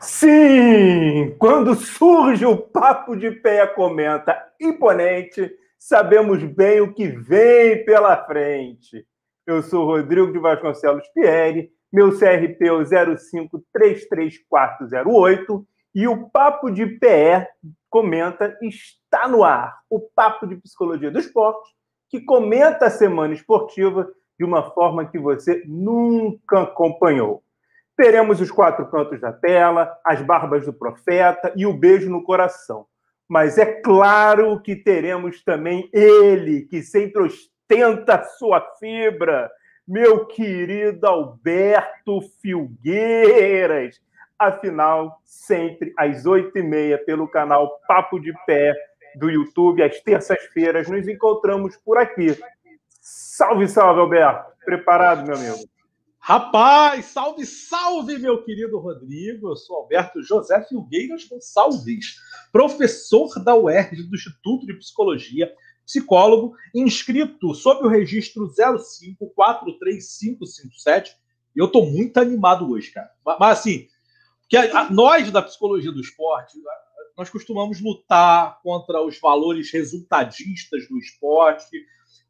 Sim, quando surge o papo de pé comenta imponente, sabemos bem o que vem pela frente. Eu sou Rodrigo de Vasconcelos Pieri, meu CRP é o 0533408 e o Papo de PE comenta está no ar. O Papo de Psicologia do Esporte, que comenta a semana esportiva de uma forma que você nunca acompanhou. Teremos os quatro cantos da tela, as barbas do profeta e o beijo no coração. Mas é claro que teremos também ele, que sempre ostenta sua fibra, meu querido Alberto Filgueiras. Afinal, sempre às oito e meia, pelo canal Papo de Pé do YouTube, às terças-feiras, nos encontramos por aqui. Salve, salve, Alberto. Preparado, meu amigo? Rapaz, salve, salve, meu querido Rodrigo. Eu sou Alberto José Filgueiras Gonçalves, professor da UERJ, do Instituto de Psicologia, psicólogo, inscrito sob o registro 0543557. Eu estou muito animado hoje, cara. Mas assim, que nós da psicologia do esporte, nós costumamos lutar contra os valores resultadistas do esporte,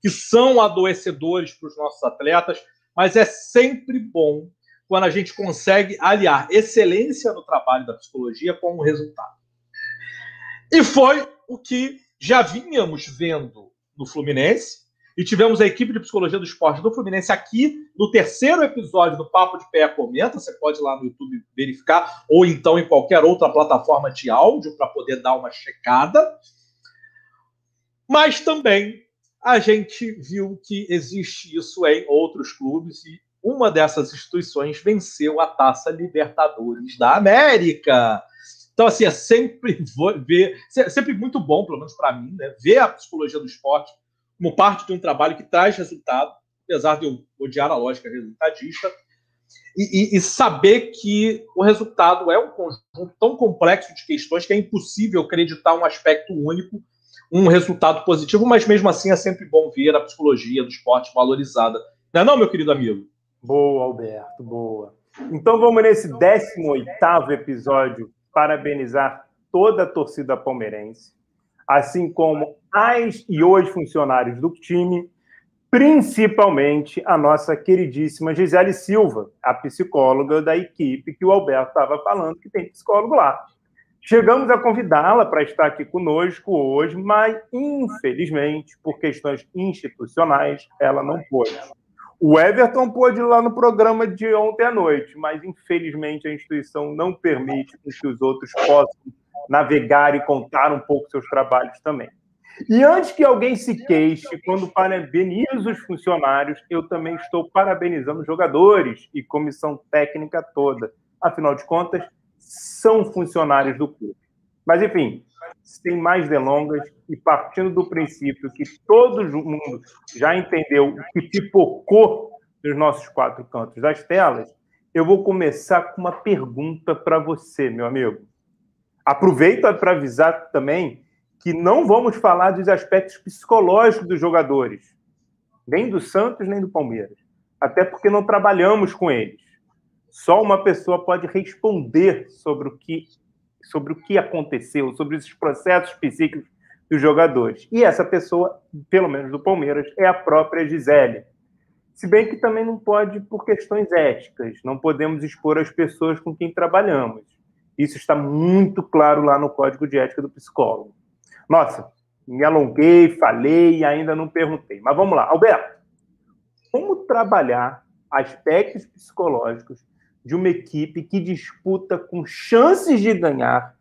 que são adoecedores para os nossos atletas mas é sempre bom quando a gente consegue aliar excelência no trabalho da psicologia com o resultado. E foi o que já vínhamos vendo no Fluminense, e tivemos a equipe de psicologia do esporte do Fluminense aqui no terceiro episódio do Papo de Pé Comenta. Você pode ir lá no YouTube verificar, ou então em qualquer outra plataforma de áudio para poder dar uma checada. Mas também a gente viu que existe isso em outros clubes e uma dessas instituições venceu a Taça Libertadores da América. Então, assim, é sempre ver, sempre muito bom, pelo menos para mim, né, ver a psicologia do esporte como parte de um trabalho que traz resultado, apesar de eu odiar a lógica resultadista, e, e, e saber que o resultado é um conjunto tão complexo de questões que é impossível acreditar um aspecto único um resultado positivo, mas mesmo assim é sempre bom ver a psicologia do esporte valorizada. Não é não, meu querido amigo? Boa, Alberto, boa. Então vamos nesse 18º episódio parabenizar toda a torcida palmeirense, assim como as e os funcionários do time, principalmente a nossa queridíssima Gisele Silva, a psicóloga da equipe que o Alberto estava falando, que tem psicólogo lá. Chegamos a convidá-la para estar aqui conosco hoje, mas infelizmente, por questões institucionais, ela não pôde. O Everton pôde ir lá no programa de ontem à noite, mas infelizmente a instituição não permite que os outros possam navegar e contar um pouco seus trabalhos também. E antes que alguém se queixe, quando parabenizo os funcionários, eu também estou parabenizando os jogadores e comissão técnica toda. Afinal de contas, são funcionários do clube. Mas, enfim, sem mais delongas e partindo do princípio que todo mundo já entendeu o que pipocou nos nossos quatro cantos das telas, eu vou começar com uma pergunta para você, meu amigo. Aproveito para avisar também que não vamos falar dos aspectos psicológicos dos jogadores, nem do Santos, nem do Palmeiras, até porque não trabalhamos com eles. Só uma pessoa pode responder sobre o que, sobre o que aconteceu, sobre esses processos psíquicos dos jogadores. E essa pessoa, pelo menos do Palmeiras, é a própria Gisele. Se bem que também não pode por questões éticas, não podemos expor as pessoas com quem trabalhamos. Isso está muito claro lá no Código de Ética do Psicólogo. Nossa, me alonguei, falei e ainda não perguntei. Mas vamos lá. Alberto, como trabalhar aspectos psicológicos de uma equipe que disputa com chances de ganhar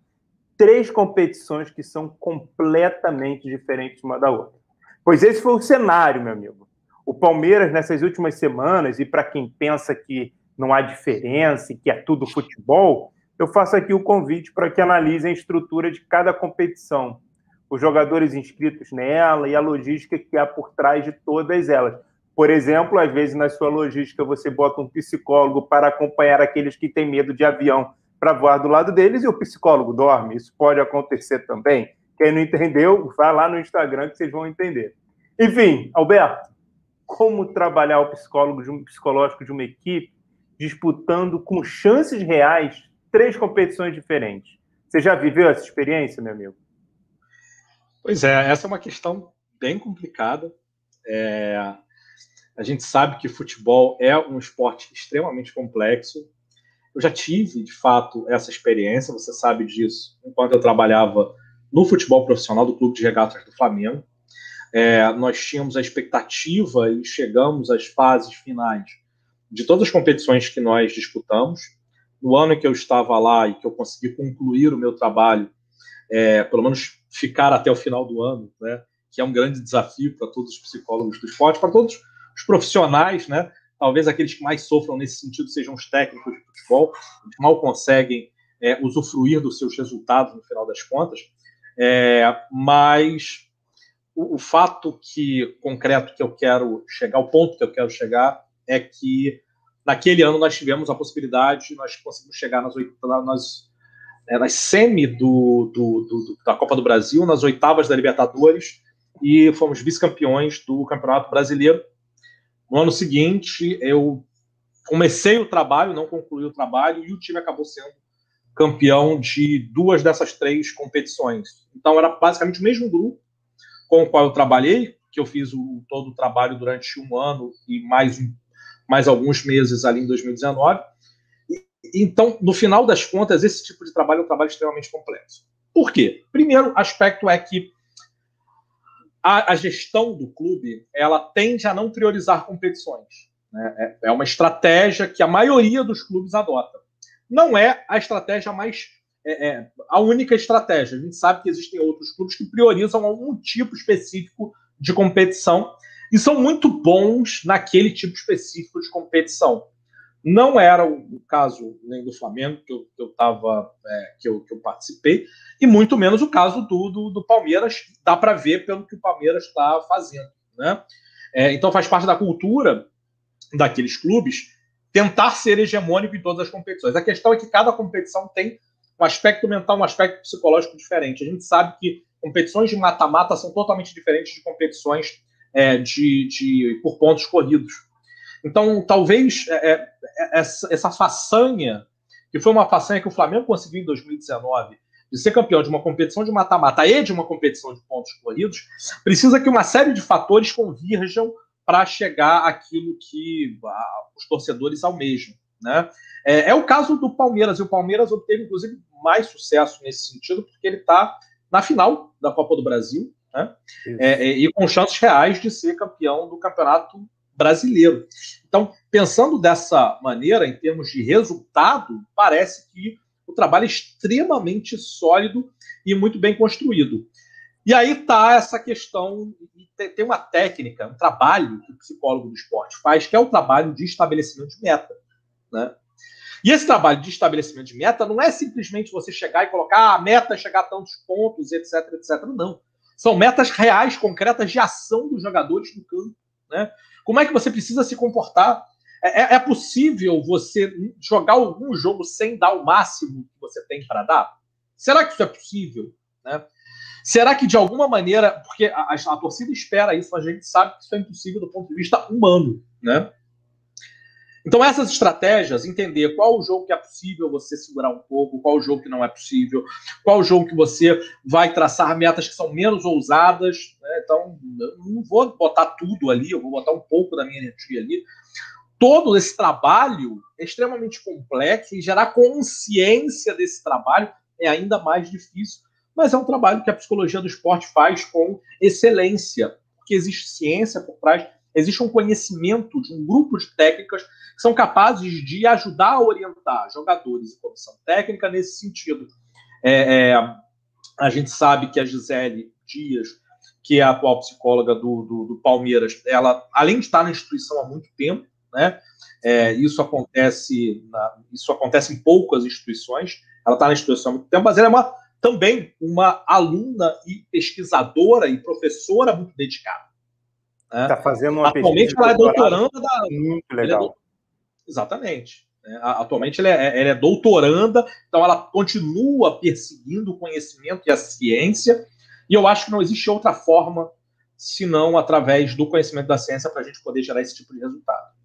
três competições que são completamente diferentes uma da outra. Pois esse foi o cenário, meu amigo. O Palmeiras, nessas últimas semanas, e para quem pensa que não há diferença e que é tudo futebol, eu faço aqui o convite para que analisem a estrutura de cada competição, os jogadores inscritos nela e a logística que há por trás de todas elas. Por exemplo, às vezes na sua logística você bota um psicólogo para acompanhar aqueles que têm medo de avião para voar do lado deles e o psicólogo dorme. Isso pode acontecer também. Quem não entendeu, vá lá no Instagram que vocês vão entender. Enfim, Alberto, como trabalhar o psicólogo de um, psicológico de uma equipe disputando com chances reais três competições diferentes. Você já viveu essa experiência, meu amigo? Pois é, essa é uma questão bem complicada. É, a gente sabe que futebol é um esporte extremamente complexo. Eu já tive, de fato, essa experiência, você sabe disso, enquanto eu trabalhava no futebol profissional do Clube de Regatas do Flamengo. É, nós tínhamos a expectativa e chegamos às fases finais de todas as competições que nós disputamos. No ano em que eu estava lá e que eu consegui concluir o meu trabalho, é, pelo menos ficar até o final do ano, né, que é um grande desafio para todos os psicólogos do esporte, para todos os profissionais, né, talvez aqueles que mais sofram nesse sentido sejam os técnicos de futebol, que mal conseguem é, usufruir dos seus resultados no final das contas. É, mas o, o, fato que concreto que eu quero chegar, o ponto que eu quero chegar é que naquele ano nós tivemos a possibilidade, nós conseguimos chegar nas, nas, é, nas semi do, do, do, da Copa do Brasil, nas oitavas da Libertadores e fomos vice-campeões do Campeonato Brasileiro. No ano seguinte, eu comecei o trabalho, não concluí o trabalho e o time acabou sendo campeão de duas dessas três competições. Então era basicamente o mesmo grupo com o qual eu trabalhei, que eu fiz o, todo o trabalho durante um ano e mais, mais alguns meses ali em 2019. E, então, no final das contas, esse tipo de trabalho é um trabalho extremamente complexo. Por quê? Primeiro aspecto é que a, a gestão do clube ela tende a não priorizar competições. Né? É, é uma estratégia que a maioria dos clubes adota não é a estratégia mais. É, é, a única estratégia. A gente sabe que existem outros clubes que priorizam algum tipo específico de competição e são muito bons naquele tipo específico de competição. Não era o caso nem do Flamengo, que eu, que eu, tava, é, que, eu, que eu participei, e muito menos o caso do, do, do Palmeiras, dá para ver pelo que o Palmeiras está fazendo. Né? É, então faz parte da cultura daqueles clubes tentar ser hegemônico em todas as competições. A questão é que cada competição tem um aspecto mental, um aspecto psicológico diferente. A gente sabe que competições de mata-mata são totalmente diferentes de competições é, de, de, por pontos corridos. Então, talvez é, é, essa, essa façanha, que foi uma façanha que o Flamengo conseguiu em 2019, de ser campeão de uma competição de mata-mata e de uma competição de pontos corridos, precisa que uma série de fatores convirjam para chegar àquilo que ah, os torcedores almejam. Né? É, é, o caso do Palmeiras, e o Palmeiras obteve, inclusive, mais sucesso nesse sentido, porque ele está na final da Copa do Brasil, né? É, é, e com chances reais de ser campeão do Campeonato Brasileiro. Então, pensando dessa maneira, em termos de resultado, parece que o trabalho é extremamente sólido e muito bem construído. E aí está essa questão, tem uma técnica, um trabalho que o psicólogo do esporte faz, que é o trabalho de estabelecimento de meta. Né? E esse trabalho de estabelecimento de meta não é simplesmente você chegar e colocar ah, a meta é chegar a tantos pontos, etc, etc. Não. São metas reais, concretas de ação dos jogadores no campo. Né? Como é que você precisa se comportar? É, é, é possível você jogar algum jogo sem dar o máximo que você tem para dar? Será que isso é possível? Né? Será que de alguma maneira, porque a, a, a, torcida espera isso, a gente sabe que isso é impossível do ponto de vista humano, né? Então essas estratégias, entender qual o jogo que é possível você segurar um pouco, qual o jogo que não é possível, qual o jogo que você vai traçar metas que são menos ousadas, né? então não vou botar tudo ali, eu vou botar um pouco da minha energia ali. Todo esse trabalho é extremamente complexo e gerar consciência desse trabalho é ainda mais difícil mas é um trabalho que a psicologia do esporte faz com excelência, porque existe ciência por trás, existe um conhecimento de um grupo de técnicas que são capazes de ajudar a orientar jogadores e comissão técnica nesse sentido. É, é, a gente sabe que a Gisele Dias, que é a atual psicóloga do, do, do Palmeiras, ela, além de estar na instituição há muito tempo, né, é, isso acontece na, isso acontece em poucas instituições, ela está na instituição há muito tempo, mas ela é uma também uma aluna e pesquisadora e professora muito dedicada. Está né? fazendo uma Atualmente ela é doutoranda da. Muito é legal. É do... Exatamente. É, atualmente ela é, ela é doutoranda, então ela continua perseguindo o conhecimento e a ciência, e eu acho que não existe outra forma senão através do conhecimento da ciência para a gente poder gerar esse tipo de resultado.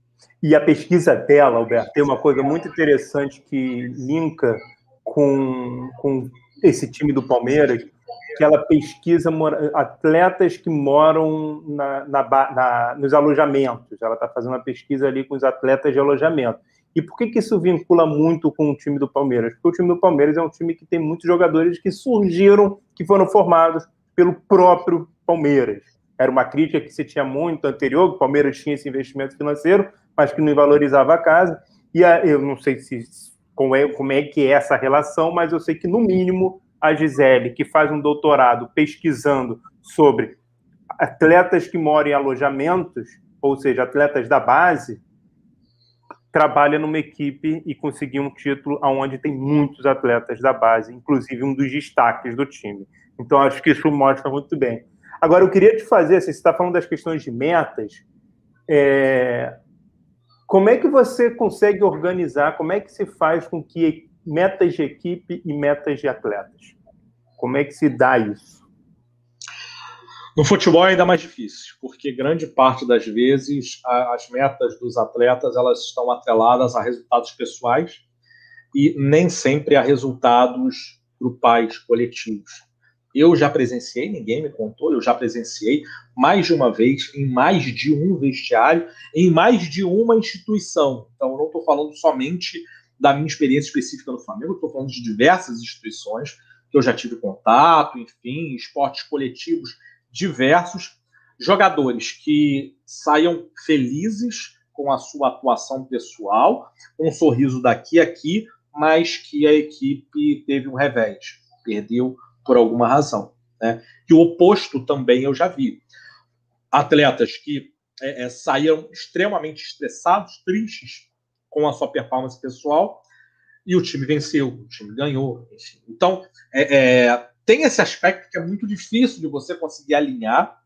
E a pesquisa dela, Alberto, tem uma coisa muito interessante que linka com, com esse time do Palmeiras, que ela pesquisa atletas que moram na, na, na, nos alojamentos. Ela está fazendo uma pesquisa ali com os atletas de alojamento. E por que, que isso vincula muito com o time do Palmeiras? Porque o time do Palmeiras é um time que tem muitos jogadores que surgiram, que foram formados pelo próprio Palmeiras. Era uma crítica que se tinha muito anterior, o Palmeiras tinha esse investimento financeiro, mas que não valorizava a casa. E a, eu não sei se como é, como é que é essa relação, mas eu sei que, no mínimo, a Gisele, que faz um doutorado pesquisando sobre atletas que moram em alojamentos, ou seja, atletas da base, trabalha numa equipe e conseguiu um título onde tem muitos atletas da base, inclusive um dos destaques do time. Então, acho que isso mostra muito bem. Agora, eu queria te fazer, assim, você está falando das questões de metas, é... como é que você consegue organizar, como é que se faz com que metas de equipe e metas de atletas? Como é que se dá isso? No futebol é ainda mais difícil, porque grande parte das vezes as metas dos atletas elas estão atreladas a resultados pessoais e nem sempre a resultados grupais, coletivos. Eu já presenciei, ninguém me contou, eu já presenciei mais de uma vez em mais de um vestiário, em mais de uma instituição. Então, eu não estou falando somente da minha experiência específica no Flamengo, estou falando de diversas instituições que eu já tive contato, enfim, esportes coletivos diversos, jogadores que saiam felizes com a sua atuação pessoal, um sorriso daqui a aqui, mas que a equipe teve um revés, perdeu por alguma razão. Né? E o oposto também eu já vi. Atletas que é, é, saíram extremamente estressados, tristes com a sua performance pessoal, e o time venceu, o time ganhou. Enfim. Então, é, é, tem esse aspecto que é muito difícil de você conseguir alinhar.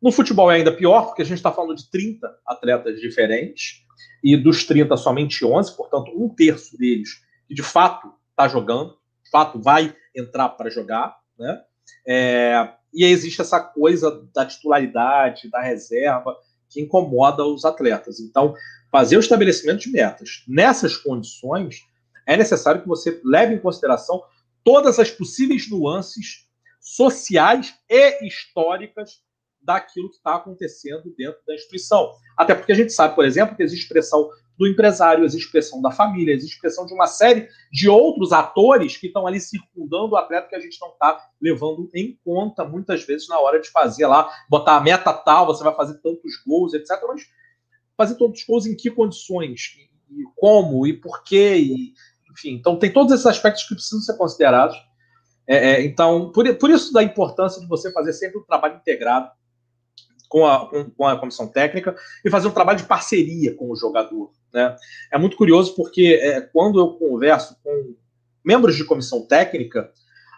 No futebol é ainda pior, porque a gente está falando de 30 atletas diferentes, e dos 30, somente 11, portanto, um terço deles que de fato está jogando, de fato vai entrar para jogar, né? É, e existe essa coisa da titularidade, da reserva, que incomoda os atletas. Então, fazer o estabelecimento de metas nessas condições é necessário que você leve em consideração todas as possíveis nuances sociais e históricas daquilo que está acontecendo dentro da instituição. Até porque a gente sabe, por exemplo, que existe expressão do empresário, existe expressão da família, existe expressão de uma série de outros atores que estão ali circundando o atleta que a gente não está levando em conta muitas vezes na hora de fazer lá, botar a meta tal, você vai fazer tantos gols, etc. Mas fazer tantos gols em que condições? E como? E por quê? E, enfim, então tem todos esses aspectos que precisam ser considerados. É, é, então, por, por isso da importância de você fazer sempre um trabalho integrado com a, com, com a comissão técnica e fazer um trabalho de parceria com o jogador. Né? É muito curioso porque é, quando eu converso com membros de comissão técnica,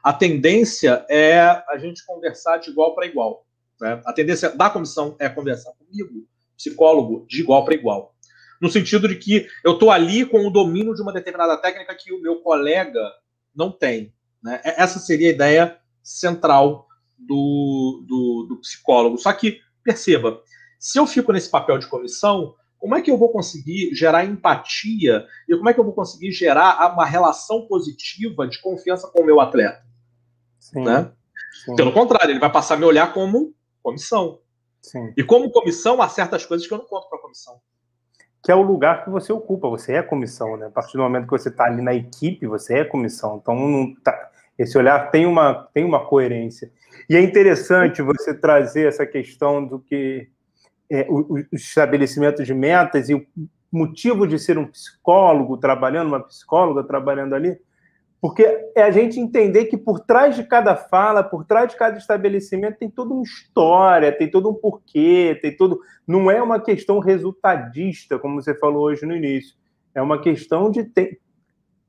a tendência é a gente conversar de igual para igual. Né? A tendência da comissão é conversar comigo, psicólogo, de igual para igual no sentido de que eu estou ali com o domínio de uma determinada técnica que o meu colega não tem. Né? Essa seria a ideia central do, do, do psicólogo. Só que, perceba, se eu fico nesse papel de comissão, como é que eu vou conseguir gerar empatia e como é que eu vou conseguir gerar uma relação positiva de confiança com o meu atleta? Sim, né? sim. Pelo contrário, ele vai passar a me olhar como comissão. Sim. E como comissão, há certas coisas que eu não conto para a comissão que é o lugar que você ocupa, você é comissão, né? A partir do momento que você está ali na equipe, você é comissão. Então, não tá, esse olhar tem uma, tem uma coerência. E é interessante você trazer essa questão do que é, o, o estabelecimento de metas e o motivo de ser um psicólogo trabalhando, uma psicóloga trabalhando ali, porque é a gente entender que por trás de cada fala, por trás de cada estabelecimento, tem toda uma história, tem todo um porquê, tem todo. Não é uma questão resultadista, como você falou hoje no início. É uma questão de ter.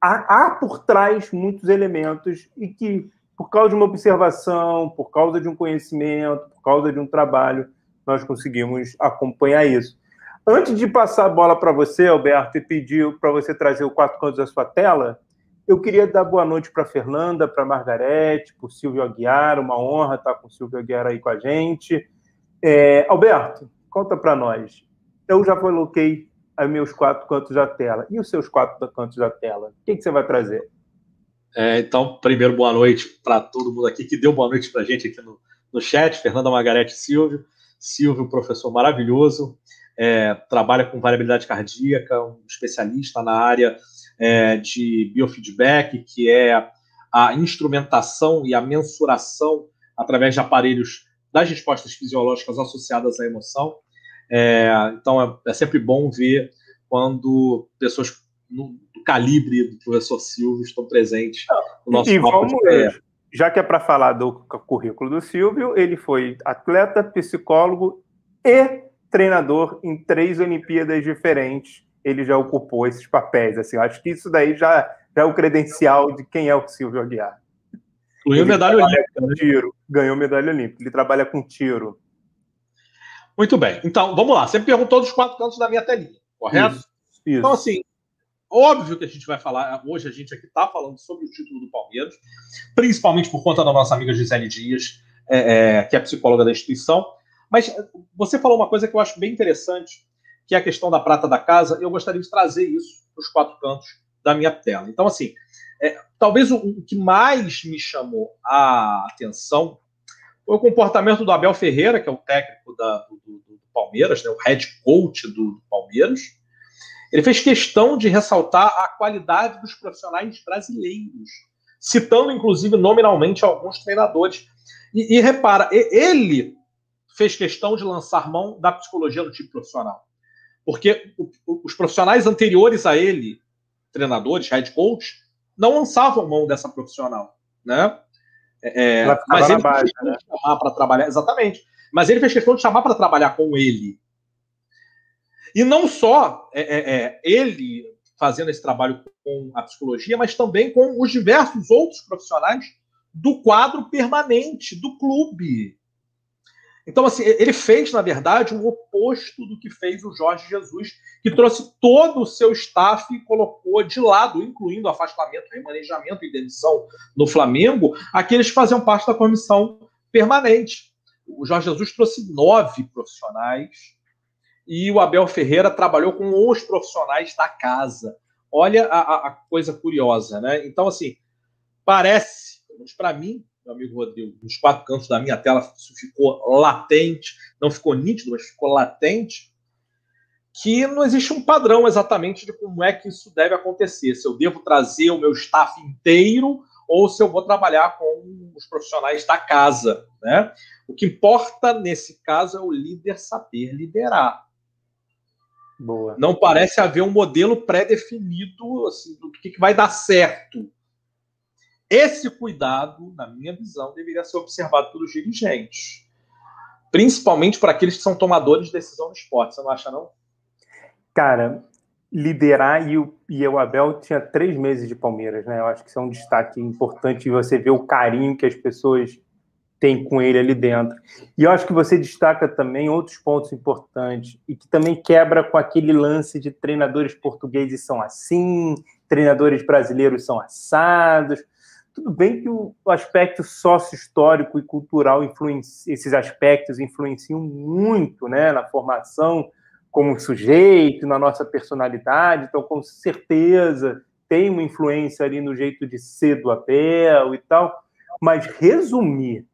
Há, há por trás muitos elementos e que, por causa de uma observação, por causa de um conhecimento, por causa de um trabalho, nós conseguimos acompanhar isso. Antes de passar a bola para você, Alberto, e pedir para você trazer o quatro cantos da sua tela, eu queria dar boa noite para Fernanda, para Margarete, para o Silvio Aguiar, uma honra estar com o Silvio Aguiar aí com a gente. É, Alberto, conta para nós. Eu já coloquei os meus quatro cantos da tela. E os seus quatro cantos da tela? O que, que você vai trazer? É, então, primeiro, boa noite para todo mundo aqui que deu boa noite para a gente aqui no, no chat. Fernanda Margarete Silvio. Silvio, professor maravilhoso, é, trabalha com variabilidade cardíaca, um especialista na área é, de biofeedback, que é a instrumentação e a mensuração através de aparelhos das respostas fisiológicas associadas à emoção. É, então é, é, sempre bom ver quando pessoas no, do calibre do professor Silvio estão presentes no nosso e vamos, de... Já que é para falar do currículo do Silvio, ele foi atleta, psicólogo e treinador em três Olimpíadas diferentes. Ele já ocupou esses papéis. Assim, acho que isso daí já, já é o credencial de quem é o Silvio Aguiar. Ganhou medalha olímpica. Né? Tiro, ganhou medalha olímpica. Ele trabalha com tiro. Muito bem. Então, vamos lá. Você perguntou dos quatro cantos da minha telinha, correto? Isso, isso. Então, assim, óbvio que a gente vai falar. Hoje a gente aqui está falando sobre o título do Palmeiras, principalmente por conta da nossa amiga Gisele Dias, é, é, que é psicóloga da instituição. Mas você falou uma coisa que eu acho bem interessante, que é a questão da prata da casa. Eu gostaria de trazer isso para os quatro cantos da minha tela. Então, assim, é, talvez o, o, que mais me chamou a atenção foi o comportamento do Abel Ferreira, que é o técnico da, do, do, Palmeiras, né, o head coach do, Palmeiras. Ele fez questão de ressaltar a qualidade dos profissionais brasileiros, citando inclusive nominalmente alguns treinadores. E, e repara, ele fez questão de lançar mão da psicologia do tipo profissional. Porque os profissionais anteriores a ele, treinadores, head coach, não lançavam mão dessa profissional, né? É, é mas ele base, né? chamar para trabalhar, exatamente. Mas ele fez questão de chamar para trabalhar com ele. E não só é, é, é, ele fazendo esse trabalho com a psicologia, mas também com os diversos outros profissionais do quadro permanente do clube. Então, assim, ele fez, na verdade, o oposto do que fez o Jorge Jesus, que trouxe todo o seu staff e colocou de lado, incluindo afastamento, remanejamento e demissão no Flamengo, aqueles que faziam parte da comissão permanente. O Jorge Jesus trouxe nove profissionais e o Abel Ferreira trabalhou com os profissionais da casa. Olha a, a coisa curiosa, né? Então, assim, parece, para mim, meu amigo Rodrigo, nos quatro cantos da minha tela, isso ficou latente, não ficou nítido, mas ficou latente, que não existe um padrão exatamente de como é que isso deve acontecer. Se eu devo trazer o meu staff inteiro ou se eu vou trabalhar com os profissionais da casa, né? O que importa nesse caso é o líder saber liderar. Boa. Não parece haver um modelo pré-definido assim, do que, que vai dar certo. Esse cuidado, na minha visão, deveria ser observado pelos dirigentes. Principalmente para aqueles que são tomadores de decisão no esporte. Você não acha, não? Cara, liderar e o, e o Abel tinha três meses de Palmeiras, né? Eu acho que isso é um destaque importante você vê o carinho que as pessoas têm com ele ali dentro. E eu acho que você destaca também outros pontos importantes e que também quebra com aquele lance de treinadores portugueses são assim, treinadores brasileiros são assados. Tudo bem que o aspecto sócio-histórico e cultural, esses aspectos influenciam muito né, na formação como sujeito, na nossa personalidade, então, com certeza, tem uma influência ali no jeito de ser do Abel e tal, mas resumir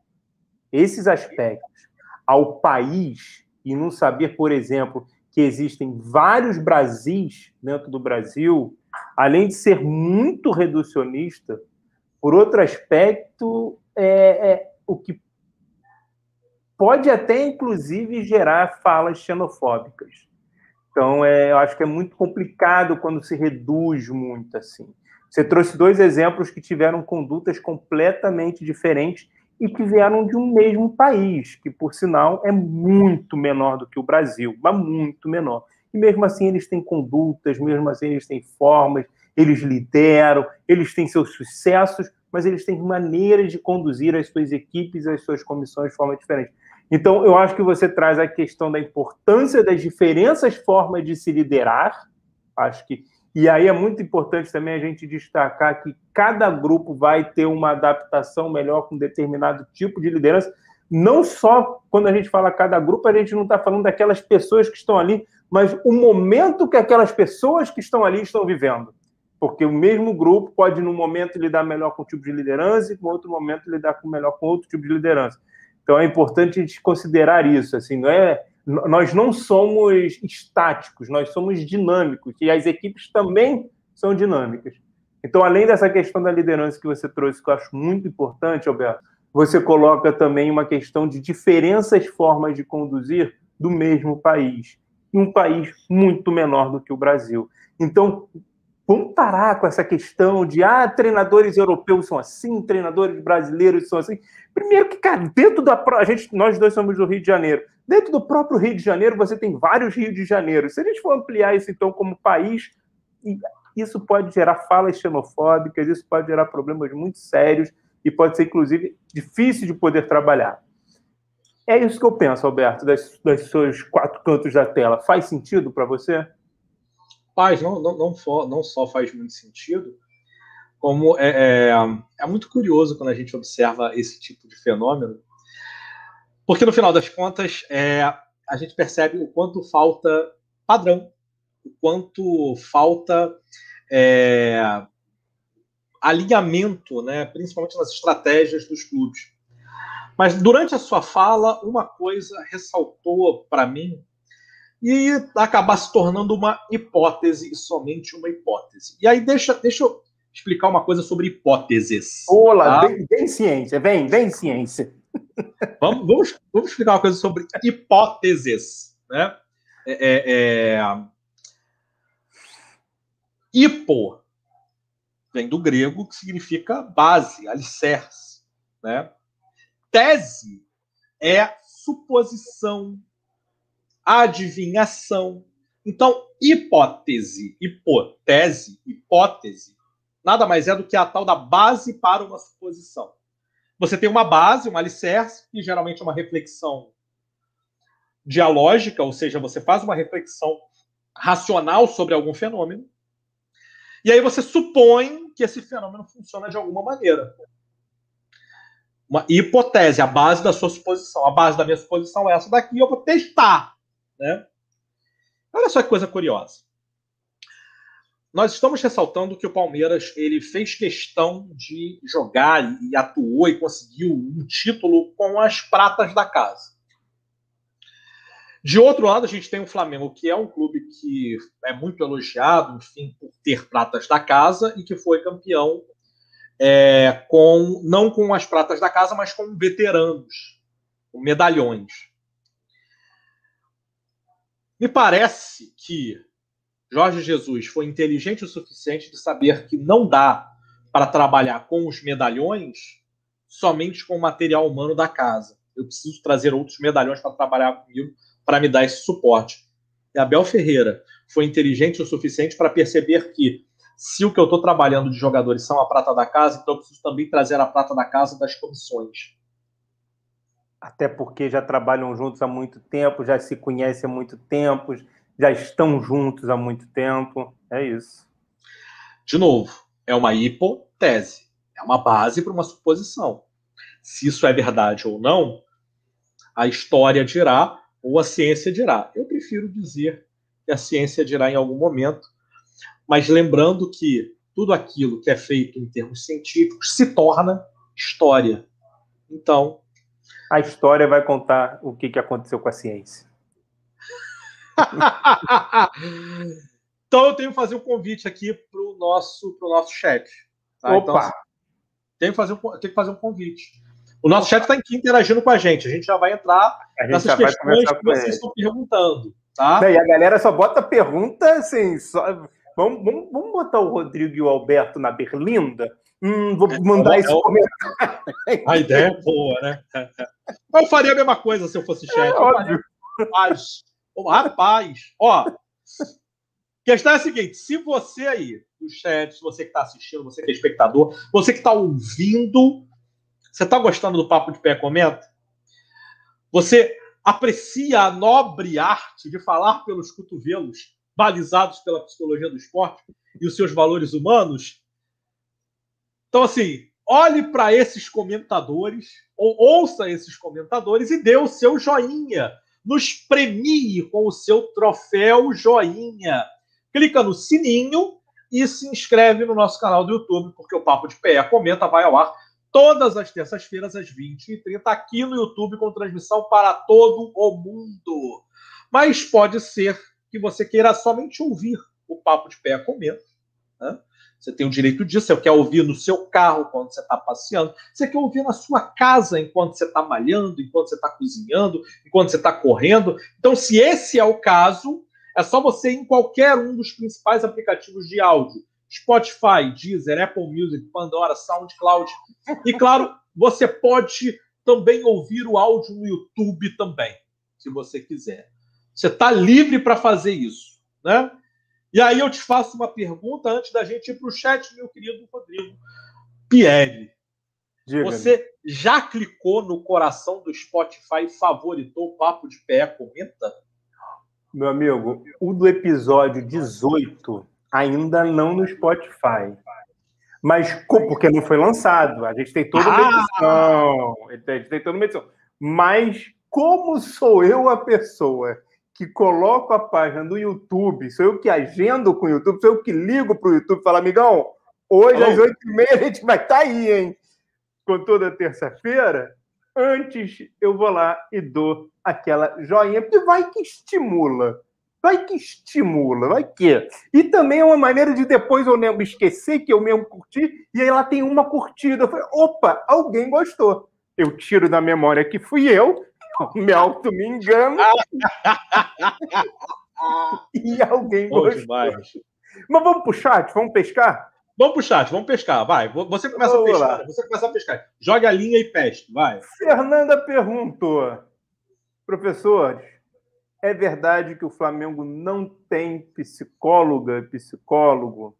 esses aspectos ao país e não saber, por exemplo, que existem vários Brasis dentro do Brasil, além de ser muito reducionista, por outro aspecto, é, é, o que pode até, inclusive, gerar falas xenofóbicas. Então, é, eu acho que é muito complicado quando se reduz muito assim. Você trouxe dois exemplos que tiveram condutas completamente diferentes e que vieram de um mesmo país, que, por sinal, é muito menor do que o Brasil, mas muito menor. E mesmo assim, eles têm condutas, mesmo assim, eles têm formas, eles lideram, eles têm seus sucessos, mas eles têm maneiras de conduzir as suas equipes, as suas comissões de forma diferente. Então, eu acho que você traz a questão da importância das diferentes formas de se liderar. Acho que. E aí é muito importante também a gente destacar que cada grupo vai ter uma adaptação melhor com determinado tipo de liderança, não só quando a gente fala cada grupo, a gente não está falando daquelas pessoas que estão ali, mas o momento que aquelas pessoas que estão ali estão vivendo. Porque o mesmo grupo pode, num momento, lidar melhor com um tipo de liderança e, no outro momento, lidar melhor com outro tipo de liderança. Então, é importante a gente considerar isso. Assim, não é, nós não somos estáticos, nós somos dinâmicos. E as equipes também são dinâmicas. Então, além dessa questão da liderança que você trouxe, que eu acho muito importante, Alberto, você coloca também uma questão de diferentes formas de conduzir do mesmo país. Um país muito menor do que o Brasil. Então, vamos parar com essa questão de ah, treinadores europeus são assim, treinadores brasileiros são assim. Primeiro que, cara, dentro da a gente, nós dois somos do Rio de Janeiro. Dentro do próprio Rio de Janeiro, você tem vários Rio de Janeiro. Se a gente for ampliar isso então como país, isso pode gerar falas xenofóbicas, isso pode gerar problemas muito sérios e pode ser, inclusive, difícil de poder trabalhar. É isso que eu penso, Alberto, das, das seus quatro cantos da tela. Faz sentido para você? Faz, não, não, não, só, não só faz muito sentido, como é, é, é muito curioso quando a gente observa esse tipo de fenômeno, porque no final das contas é, a gente percebe o quanto falta padrão, o quanto falta é, alinhamento, né, principalmente nas estratégias dos clubes. Mas durante a sua fala, uma coisa ressaltou para mim e acabar se tornando uma hipótese e somente uma hipótese. E aí deixa, deixa eu explicar uma coisa sobre hipóteses. Olá, tá? vem, vem ciência, vem, vem ciência. Vamos, vamos, vamos explicar uma coisa sobre hipóteses. Né? É, é, é... Hipo vem do grego, que significa base, alicerce. Né? Tese é suposição, adivinhação. Então, hipótese, hipótese, hipótese, nada mais é do que a tal da base para uma suposição. Você tem uma base, um alicerce, que geralmente é uma reflexão dialógica, ou seja, você faz uma reflexão racional sobre algum fenômeno, e aí você supõe que esse fenômeno funciona de alguma maneira. Uma hipótese, a base da sua suposição. A base da minha suposição é essa daqui, eu vou testar. Né? Olha só que coisa curiosa. Nós estamos ressaltando que o Palmeiras ele fez questão de jogar e atuou e conseguiu um título com as pratas da casa. De outro lado, a gente tem o Flamengo, que é um clube que é muito elogiado, enfim, por ter pratas da casa e que foi campeão é, com não com as pratas da casa, mas com veteranos, com medalhões. Me parece que Jorge Jesus foi inteligente o suficiente de saber que não dá para trabalhar com os medalhões somente com o material humano da casa. Eu preciso trazer outros medalhões para trabalhar comigo, para me dar esse suporte. E Abel Ferreira foi inteligente o suficiente para perceber que se o que eu estou trabalhando de jogadores são a prata da casa, então eu preciso também trazer a prata da casa das comissões até porque já trabalham juntos há muito tempo, já se conhecem há muito tempo, já estão juntos há muito tempo. É isso. De novo, é uma hipótese, é uma base para uma suposição. Se isso é verdade ou não, a história dirá ou a ciência dirá. Eu prefiro dizer que a ciência dirá em algum momento, mas lembrando que tudo aquilo que é feito em termos científicos se torna história. Então, a história vai contar o que, que aconteceu com a ciência. então eu tenho que fazer um convite aqui para o nosso, pro nosso chat. Tá? Então, Opa! Então, tenho, que fazer um, tenho que fazer um convite. O nosso chat está aqui interagindo com a gente. A gente já vai entrar nessas questões que vocês estão perguntando. Tá? e a galera só bota pergunta assim. Só... Vamos, vamos, vamos botar o Rodrigo e o Alberto na berlinda? Hum, vou mandar é, isso comentário. A ideia é boa, né? Eu faria a mesma coisa se eu fosse chefe. É, óbvio. Rapaz, rapaz, ó. Questão é a seguinte: se você aí, do chat, você que está assistindo, você que é espectador, você que está ouvindo, você está gostando do Papo de Pé Comenta? Você aprecia a nobre arte de falar pelos cotovelos, balizados pela psicologia do esporte e os seus valores humanos? Então, assim, olhe para esses comentadores, ou ouça esses comentadores e dê o seu joinha. Nos premie com o seu troféu joinha. Clica no sininho e se inscreve no nosso canal do YouTube, porque o Papo de Pé Comenta vai ao ar todas as terças-feiras às 20h30 aqui no YouTube com transmissão para todo o mundo. Mas pode ser que você queira somente ouvir o Papo de Pé Comenta. Né? Você tem o direito disso. Você quer ouvir no seu carro quando você está passeando. Você quer ouvir na sua casa enquanto você está malhando, enquanto você está cozinhando, enquanto você está correndo. Então, se esse é o caso, é só você ir em qualquer um dos principais aplicativos de áudio. Spotify, Deezer, Apple Music, Pandora, SoundCloud. E, claro, você pode também ouvir o áudio no YouTube também, se você quiser. Você está livre para fazer isso, né? E aí eu te faço uma pergunta antes da gente ir para o chat, meu querido Rodrigo Pierre. Você já clicou no coração do Spotify e favoritou o Papo de Pé? Comenta. Meu amigo, o do episódio 18 ainda não no Spotify. Mas porque não foi lançado, a gente tem toda uma ah! edição. A gente tem toda uma edição. Mas como sou eu a pessoa que coloco a página do YouTube, sou eu que agendo com o YouTube, sou eu que ligo para o YouTube e falo, amigão, hoje às oito e meia a gente vai estar tá aí, hein? Com toda terça-feira. Antes eu vou lá e dou aquela joinha, porque vai que estimula. Vai que estimula, vai que. E também é uma maneira de depois eu mesmo esquecer que eu mesmo curti, e aí lá tem uma curtida. Eu falei, opa, alguém gostou. Eu tiro da memória que fui eu, me auto me engano. e alguém Bom gostou. Demais. Mas vamos pro chat, vamos pescar? Vamos pro chat, vamos pescar, vai. Você começa vamos a pescar, lá. você começa a pescar. Joga a linha e pesque, vai. Fernanda perguntou, professores, é verdade que o Flamengo não tem psicóloga, psicólogo?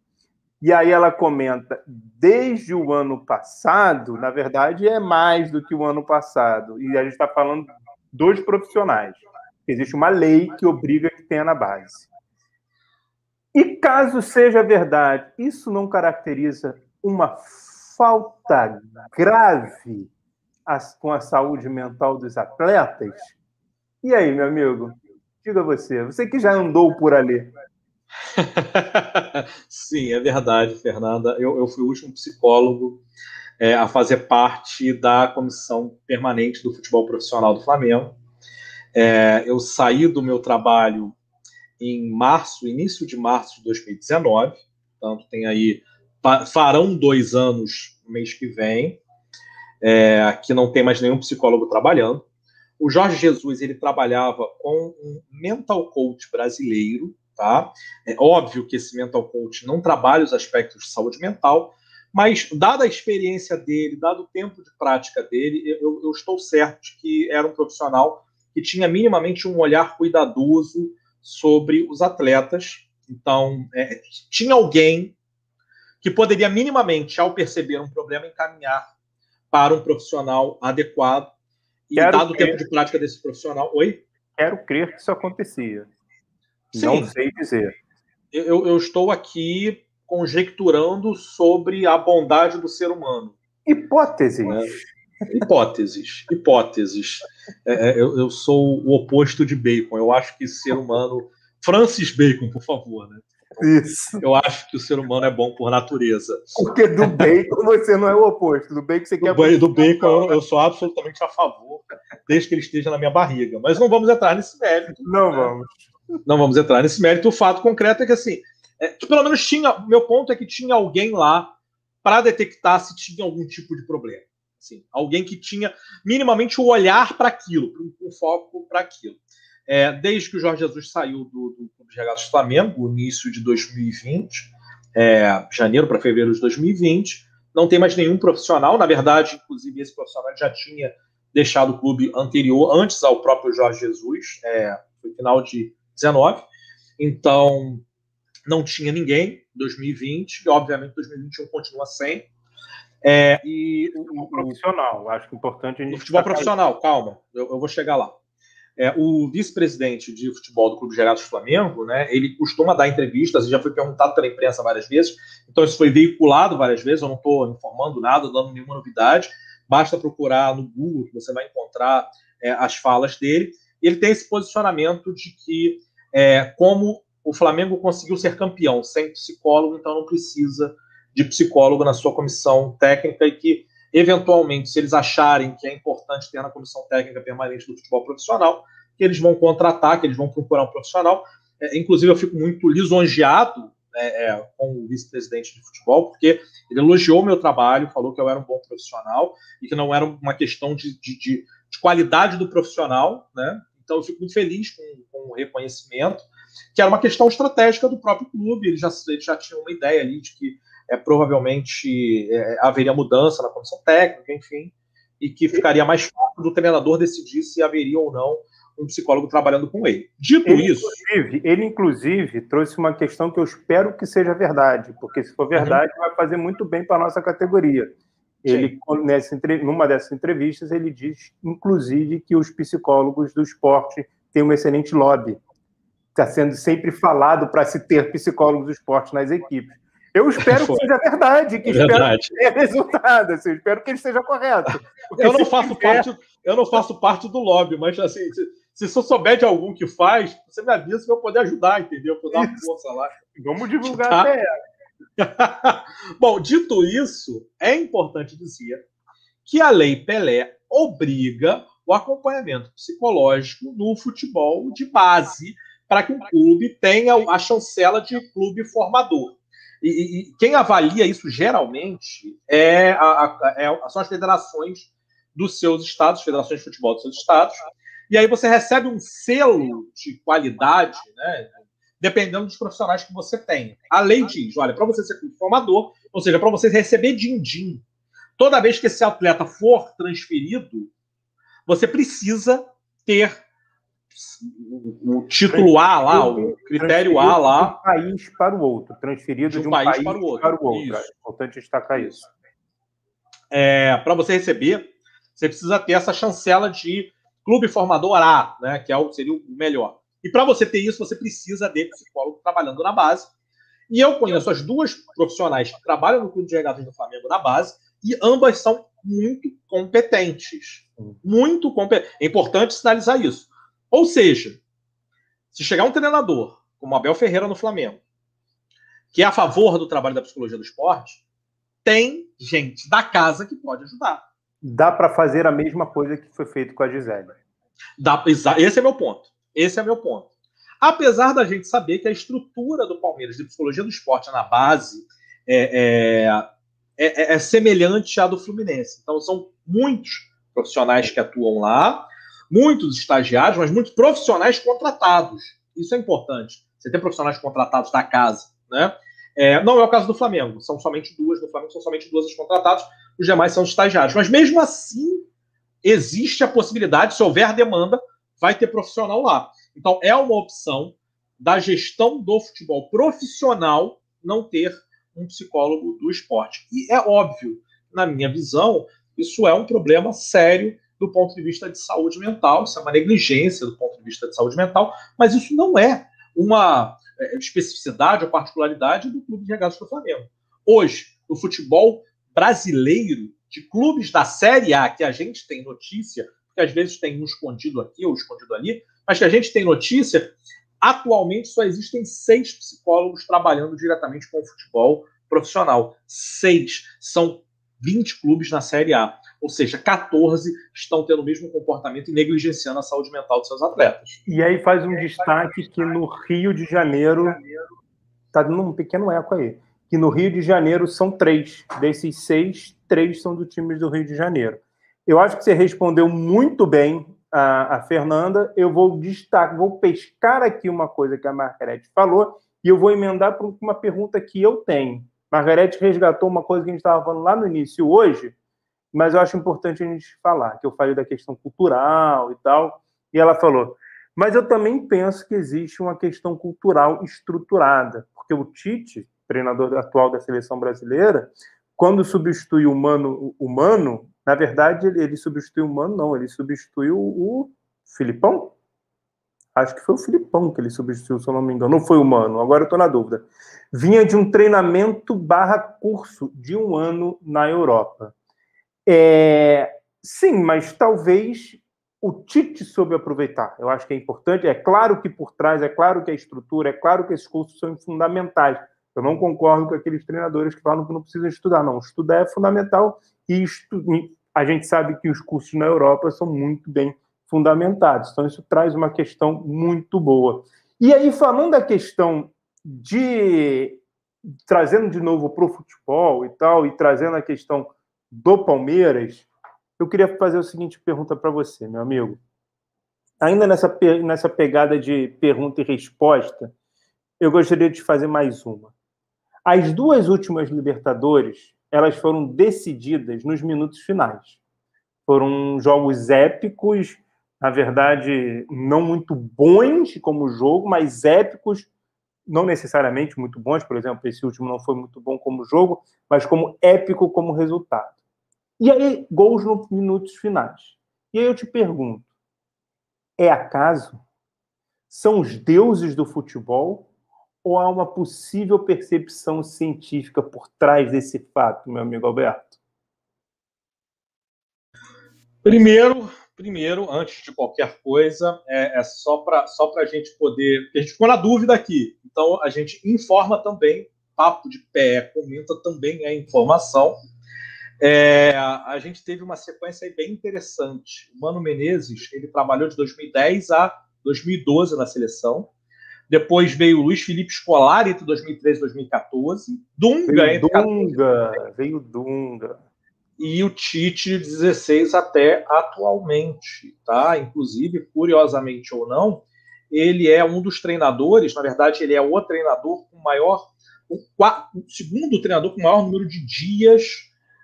E aí ela comenta, desde o ano passado, na verdade é mais do que o ano passado, e a gente está falando dos profissionais. Existe uma lei que obriga que tenha na base. E caso seja verdade, isso não caracteriza uma falta grave com a saúde mental dos atletas? E aí, meu amigo? Diga você, você que já andou por ali. Sim, é verdade, Fernanda. Eu, eu fui o último psicólogo é, a fazer parte da comissão permanente do futebol profissional do Flamengo. É, eu saí do meu trabalho em março, início de março de 2019, portanto, tem aí, farão dois anos no mês que vem, é, aqui não tem mais nenhum psicólogo trabalhando. O Jorge Jesus, ele trabalhava com um mental coach brasileiro, tá? É óbvio que esse mental coach não trabalha os aspectos de saúde mental, mas, dada a experiência dele, dado o tempo de prática dele, eu, eu estou certo de que era um profissional que tinha minimamente um olhar cuidadoso sobre os atletas. Então, é, tinha alguém que poderia minimamente, ao perceber um problema, encaminhar para um profissional adequado. E Quero dado o tempo de prática desse profissional. Oi? Quero crer que isso acontecia. Sim. Não sei dizer. Eu, eu estou aqui conjecturando sobre a bondade do ser humano. Hipóteses. Né? Hipóteses, hipóteses. É, é, eu, eu, sou o oposto de Bacon. Eu acho que ser humano. Francis Bacon, por favor, né? Isso. Eu acho que o ser humano é bom por natureza. Porque do bacon você não é o oposto. Do bacon você quer. Do, do bacon eu, eu, sou absolutamente a favor, desde que ele esteja na minha barriga. Mas não vamos entrar nesse mérito. Não né? vamos. Não vamos entrar nesse mérito. O fato concreto é que assim, é, que pelo menos tinha. Meu ponto é que tinha alguém lá para detectar se tinha algum tipo de problema. Assim, alguém que tinha minimamente o olhar para aquilo, um foco para aquilo. É, desde que o Jorge Jesus saiu do, do Clube de Regatas Flamengo, início de 2020, é, janeiro para fevereiro de 2020, não tem mais nenhum profissional. Na verdade, inclusive, esse profissional já tinha deixado o clube anterior, antes ao próprio Jorge Jesus, é, foi final de 19. Então, não tinha ninguém em 2020, e obviamente 2021 continua sem. É, e o, o profissional, acho que é importante a gente. O futebol profissional, calma, eu, eu, vou chegar lá. é, o vice-presidente de futebol do Clube do Flamengo, né, ele costuma dar entrevistas, e já foi perguntado pela imprensa várias vezes, então isso foi veiculado várias vezes, eu não estou informando nada, dando nenhuma novidade, basta procurar no Google que você vai encontrar é, as falas dele. Ele tem esse posicionamento de que, é, como o Flamengo conseguiu ser campeão sem psicólogo, então não precisa de psicólogo na sua comissão técnica e que Eventualmente, se eles acharem que é importante ter na comissão técnica permanente do futebol profissional, que eles vão contratar, que eles vão procurar um profissional. É, inclusive, eu fico muito lisonjeado é, é, com o vice-presidente de futebol, porque ele elogiou meu trabalho, falou que eu era um bom profissional e que não era uma questão de, de, de, de qualidade do profissional, né? Então, eu fico muito feliz com, com, o reconhecimento, que era uma questão estratégica do próprio clube. Ele já, ele já tinha uma ideia ali de que é, provavelmente é, haveria mudança na comissão técnica, enfim, e que ficaria mais fácil do treinador decidir se haveria ou não um psicólogo trabalhando com ele. Dito ele, isso. Inclusive, ele, inclusive, trouxe uma questão que eu espero que seja verdade, porque se for verdade, uhum. vai fazer muito bem para a nossa categoria. Ele, nessa, numa dessas entrevistas, ele diz, inclusive, que os psicólogos do esporte têm um excelente lobby. Está sendo sempre falado para se ter psicólogos do esporte nas equipes. Eu espero que seja verdade, que é verdade. espero que tenha resultado. Assim, espero que ele esteja correto. Eu não faço tiver... parte, eu não faço parte do lobby, mas assim, se, se souber de algum que faz, você me avisa que eu poder ajudar, entendeu? Vou dar uma força lá. Vamos divulgar tá? até Bom, dito isso, é importante dizer que a Lei Pelé obriga o acompanhamento psicológico no futebol de base para que o clube tenha a chancela de clube formador. E, e, quem avalia isso geralmente é, a, a, é, são as federações dos seus estados, federações de futebol dos seus estados. E aí você recebe um selo de qualidade, né, dependendo dos profissionais que você tem. A lei diz: olha, para você ser formador, ou seja, para você receber din-din, toda vez que esse atleta for transferido, você precisa ter o título A lá, o critério A lá. De um país para o outro, transferido de um, de um país, país, para o outro. Para o outro. É importante destacar isso. É, para você receber, você precisa ter essa chancela de clube formador A, né, que é o, seria o melhor. E para você ter isso, você precisa de psicólogo trabalhando na base. E eu conheço as duas profissionais que trabalham no clube de regatas do Flamengo na base, e ambas são muito competentes. Muito competentes. É importante sinalizar isso. Ou seja, se chegar um treinador, como Abel Ferreira no Flamengo, que é a favor do trabalho da psicologia do esporte, tem gente da casa que pode ajudar. Dá para fazer a mesma coisa que foi feito com a Gisele. Dá, esse é meu ponto. Esse é meu ponto. Apesar da gente saber que a estrutura do Palmeiras de psicologia do esporte na base é, é, é, é semelhante à do Fluminense. Então, são muitos profissionais que atuam lá muitos estagiários, mas muitos profissionais contratados. Isso é importante. Você tem profissionais contratados da casa, né? É, não é o caso do Flamengo, são somente duas, no Flamengo são somente duas os contratados, os demais são estagiários. Mas mesmo assim, existe a possibilidade, se houver demanda, vai ter profissional lá. Então é uma opção da gestão do futebol profissional não ter um psicólogo do esporte. E é óbvio, na minha visão, isso é um problema sério do ponto de vista de saúde mental, isso é uma negligência do ponto de vista de saúde mental, mas isso não é uma é, especificidade ou particularidade do clube de regatas do Flamengo. Hoje, no futebol brasileiro, de clubes da Série A que a gente tem notícia, que às vezes tem um escondido aqui ou escondido ali, mas que a gente tem notícia, atualmente só existem seis psicólogos trabalhando diretamente com o futebol profissional. Seis. São 20 clubes na Série A. Ou seja, 14 estão tendo o mesmo comportamento e negligenciando a saúde mental dos seus atletas. E aí faz um destaque que no Rio de Janeiro. Está dando um pequeno eco aí. Que no Rio de Janeiro são três. Desses seis, três são do time do Rio de Janeiro. Eu acho que você respondeu muito bem a, a Fernanda. Eu vou destacar, vou pescar aqui uma coisa que a Margarete falou e eu vou emendar para uma pergunta que eu tenho. Margarete resgatou uma coisa que a gente estava falando lá no início hoje, mas eu acho importante a gente falar, que eu falei da questão cultural e tal, e ela falou, mas eu também penso que existe uma questão cultural estruturada, porque o Tite, treinador atual da seleção brasileira, quando substitui o Mano, o Mano na verdade, ele, substituiu o Mano, não, ele substituiu o Filipão, acho que foi o Filipão que ele substituiu, se eu não me engano, não foi o Mano, agora eu estou na dúvida. Vinha de um treinamento barra curso de um ano na Europa. É, sim, mas talvez o Tite soube aproveitar. Eu acho que é importante. É claro que por trás, é claro que a estrutura, é claro que esses cursos são fundamentais. Eu não concordo com aqueles treinadores que falam que não precisam estudar. Não, estudar é fundamental e estu... a gente sabe que os cursos na Europa são muito bem fundamentados. Então, isso traz uma questão muito boa. E aí, falando da questão de. trazendo de novo para o futebol e tal, e trazendo a questão do Palmeiras, eu queria fazer a seguinte pergunta para você, meu amigo. Ainda nessa, nessa pegada de pergunta e resposta, eu gostaria de fazer mais uma. As duas últimas Libertadores, elas foram decididas nos minutos finais. Foram jogos épicos, na verdade, não muito bons como jogo, mas épicos, não necessariamente muito bons. Por exemplo, esse último não foi muito bom como jogo, mas como épico como resultado. E aí, gols nos minutos finais. E aí eu te pergunto: é acaso? São os deuses do futebol? Ou há uma possível percepção científica por trás desse fato, meu amigo Alberto? Primeiro, primeiro, antes de qualquer coisa, é, é só para só a gente poder. A gente ficou na dúvida aqui. Então, a gente informa também, papo de pé, comenta também a informação. É, a gente teve uma sequência bem interessante. O Mano Menezes ele trabalhou de 2010 a 2012 na seleção. Depois veio o Luiz Felipe Scolari entre 2013 e 2014. Dunga veio entre Dunga, 14, veio Dunga e o Tite de 16 até atualmente, tá? Inclusive, curiosamente ou não, ele é um dos treinadores, na verdade, ele é o treinador com maior, o, o segundo treinador com maior número de dias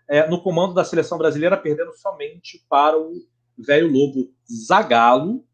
é, no comando da seleção brasileira, perdendo somente para o velho lobo Zagallo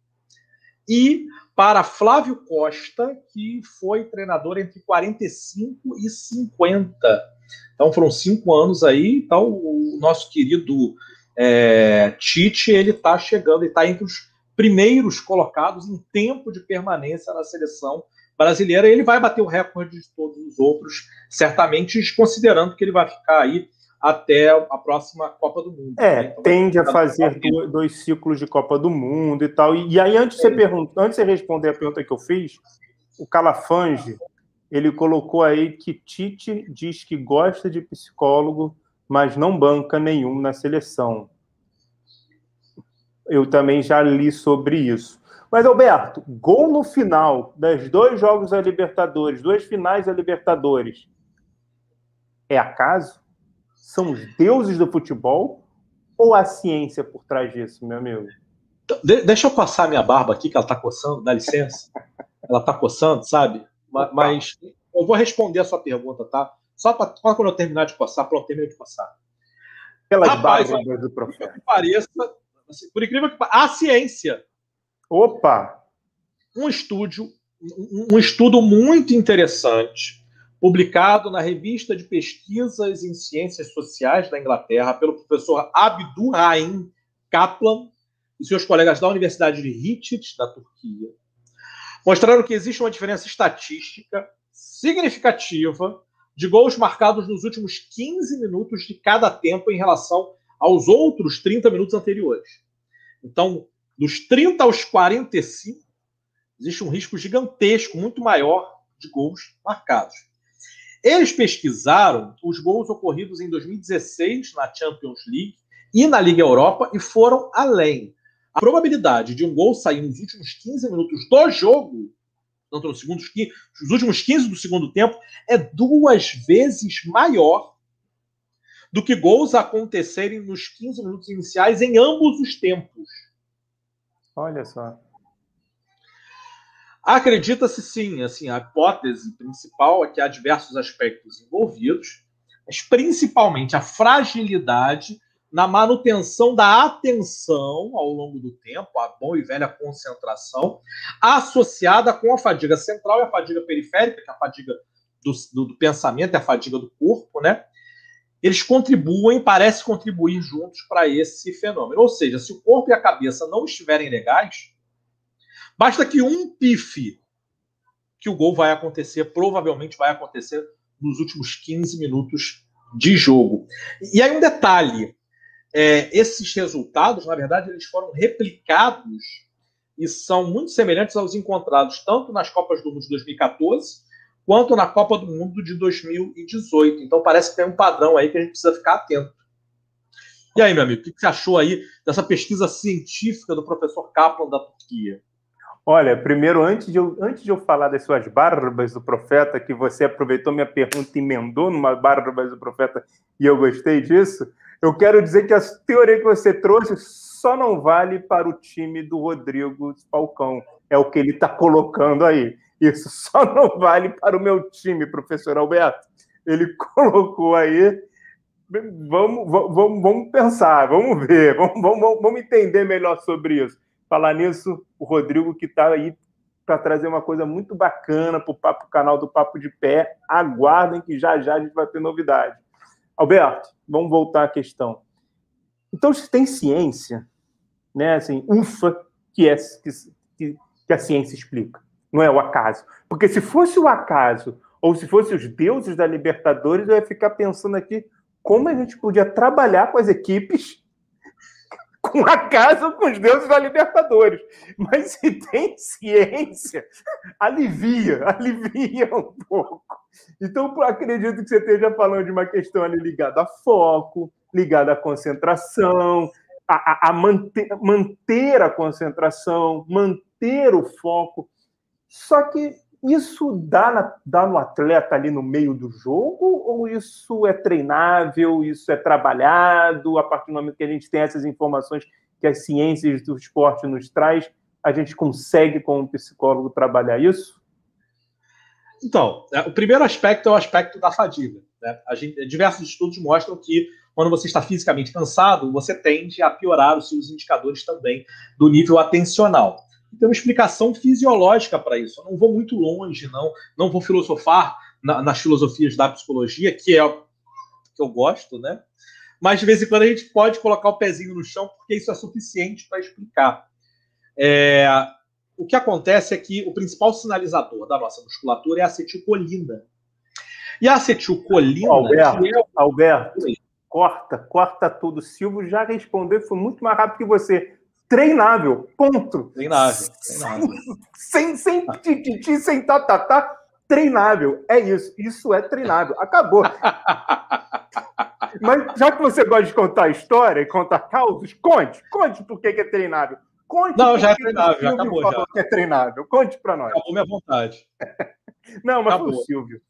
e para Flávio Costa, que foi treinador entre 45 e 50 então foram cinco anos aí. Então o nosso querido é, Tite ele está chegando e está entre os primeiros colocados em tempo de permanência na seleção brasileira. Ele vai bater o recorde de todos os outros, certamente, considerando que ele vai ficar aí até a próxima Copa do Mundo. É, né? então, tende a fazer dois, dois, ciclos de Copa do Mundo e tal. E, e aí, antes de, você pergunta, antes de você responder a pergunta que eu fiz, o Calafange ele colocou aí que Tite diz que gosta de psicólogo, mas não banca nenhum na seleção. Eu também já li sobre isso. Mas, Alberto, gol no final das dois jogos da Libertadores, duas finais da Libertadores, é acaso? São os deuses do futebol ou a ciência por trás disso, meu amigo? De deixa eu passar minha barba aqui, que ela tá coçando, dá licença. ela tá coçando, sabe? Mas eu vou responder a sua pergunta, tá? Só, pra, só quando eu terminar de passar, pronto, termino de passar. Pelas Rapaz, barbas do profeta. Que pareça, assim, por incrível que pareça, a ciência. Opa! Um estúdio, um, um estudo muito interessante, publicado na revista de pesquisas em ciências sociais da Inglaterra pelo professor Abdurrahim Kaplan e seus colegas da Universidade de Hitit, da Turquia mostraram que existe uma diferença estatística significativa de gols marcados nos últimos 15 minutos de cada tempo em relação aos outros 30 minutos anteriores. Então, dos 30 aos 45, existe um risco gigantesco, muito maior, de gols marcados. Eles pesquisaram os gols ocorridos em 2016 na Champions League e na Liga Europa e foram além a probabilidade de um gol sair nos últimos 15 minutos do jogo, tanto nos segundos, nos últimos 15 do segundo tempo, é duas vezes maior do que gols acontecerem nos 15 minutos iniciais em ambos os tempos. Olha só. Acredita-se sim, assim, a hipótese principal é que há diversos aspectos envolvidos, mas principalmente a fragilidade na manutenção da atenção ao longo do tempo, a boa e velha concentração, associada com a fadiga central e a fadiga periférica, que é a fadiga do, do, do pensamento e a fadiga do corpo, né? Eles contribuem, parece contribuir juntos para esse fenômeno. Ou seja, se o corpo e a cabeça não estiverem legais, Basta que um pife que o gol vai acontecer, provavelmente vai acontecer nos últimos 15 minutos de jogo. E aí um detalhe, é, esses resultados, na verdade, eles foram replicados e são muito semelhantes aos encontrados tanto nas Copas do Mundo de 2014 quanto na Copa do Mundo de 2018. Então parece que tem um padrão aí que a gente precisa ficar atento. E aí, meu amigo, o que você achou aí dessa pesquisa científica do professor Kaplan da Turquia? Olha, primeiro, antes de, eu, antes de eu falar das suas barbas do profeta, que você aproveitou minha pergunta e emendou numa barbas do profeta e eu gostei disso, eu quero dizer que a teoria que você trouxe só não vale para o time do Rodrigo Falcão. É o que ele está colocando aí. Isso só não vale para o meu time, professor Alberto. Ele colocou aí. Vamos, vamos, vamos pensar, vamos ver, vamos, vamos, vamos entender melhor sobre isso. Falar nisso, o Rodrigo que está aí para trazer uma coisa muito bacana para o canal do Papo de Pé. Aguardem que já já a gente vai ter novidade. Alberto, vamos voltar à questão. Então, se tem ciência, né, assim, ufa, que, é, que, que a ciência explica, não é o acaso. Porque se fosse o acaso, ou se fosse os deuses da Libertadores, eu ia ficar pensando aqui como a gente podia trabalhar com as equipes com a casa com os deuses da Libertadores. Mas se tem ciência, alivia, alivia um pouco. Então, acredito que você esteja falando de uma questão ali ligada a foco, ligada à concentração, a, a, a manter, manter a concentração, manter o foco. Só que isso dá, na, dá no atleta ali no meio do jogo ou isso é treinável, isso é trabalhado a partir do momento que a gente tem essas informações que as ciências do esporte nos traz, a gente consegue como psicólogo trabalhar isso? Então, é, o primeiro aspecto é o aspecto da fadiga. Né? Gente, diversos estudos mostram que quando você está fisicamente cansado, você tende a piorar os seus indicadores também do nível atencional tem uma explicação fisiológica para isso. Eu não vou muito longe, não, não vou filosofar na, nas filosofias da psicologia, que é que eu gosto, né? Mas de vez em quando a gente pode colocar o pezinho no chão, porque isso é suficiente para explicar. É, o que acontece é que o principal sinalizador da nossa musculatura é a acetilcolina. E a acetilcolina. Alberto, é... Alberto corta, corta tudo. Silvio já respondeu, foi muito mais rápido que você treinável. Ponto. Treinável. treinável. Sem, sem tititi, sem tatatá. Treinável. É isso. Isso é treinável. Acabou. Mas já que você gosta de contar história e contar causos, conte. Conte por que é treinável. Conte Não, já é treinável, já acabou. Já. Que é treinável. Conte para nós. Acabou minha vontade. Não, mas acabou. foi o Silvio.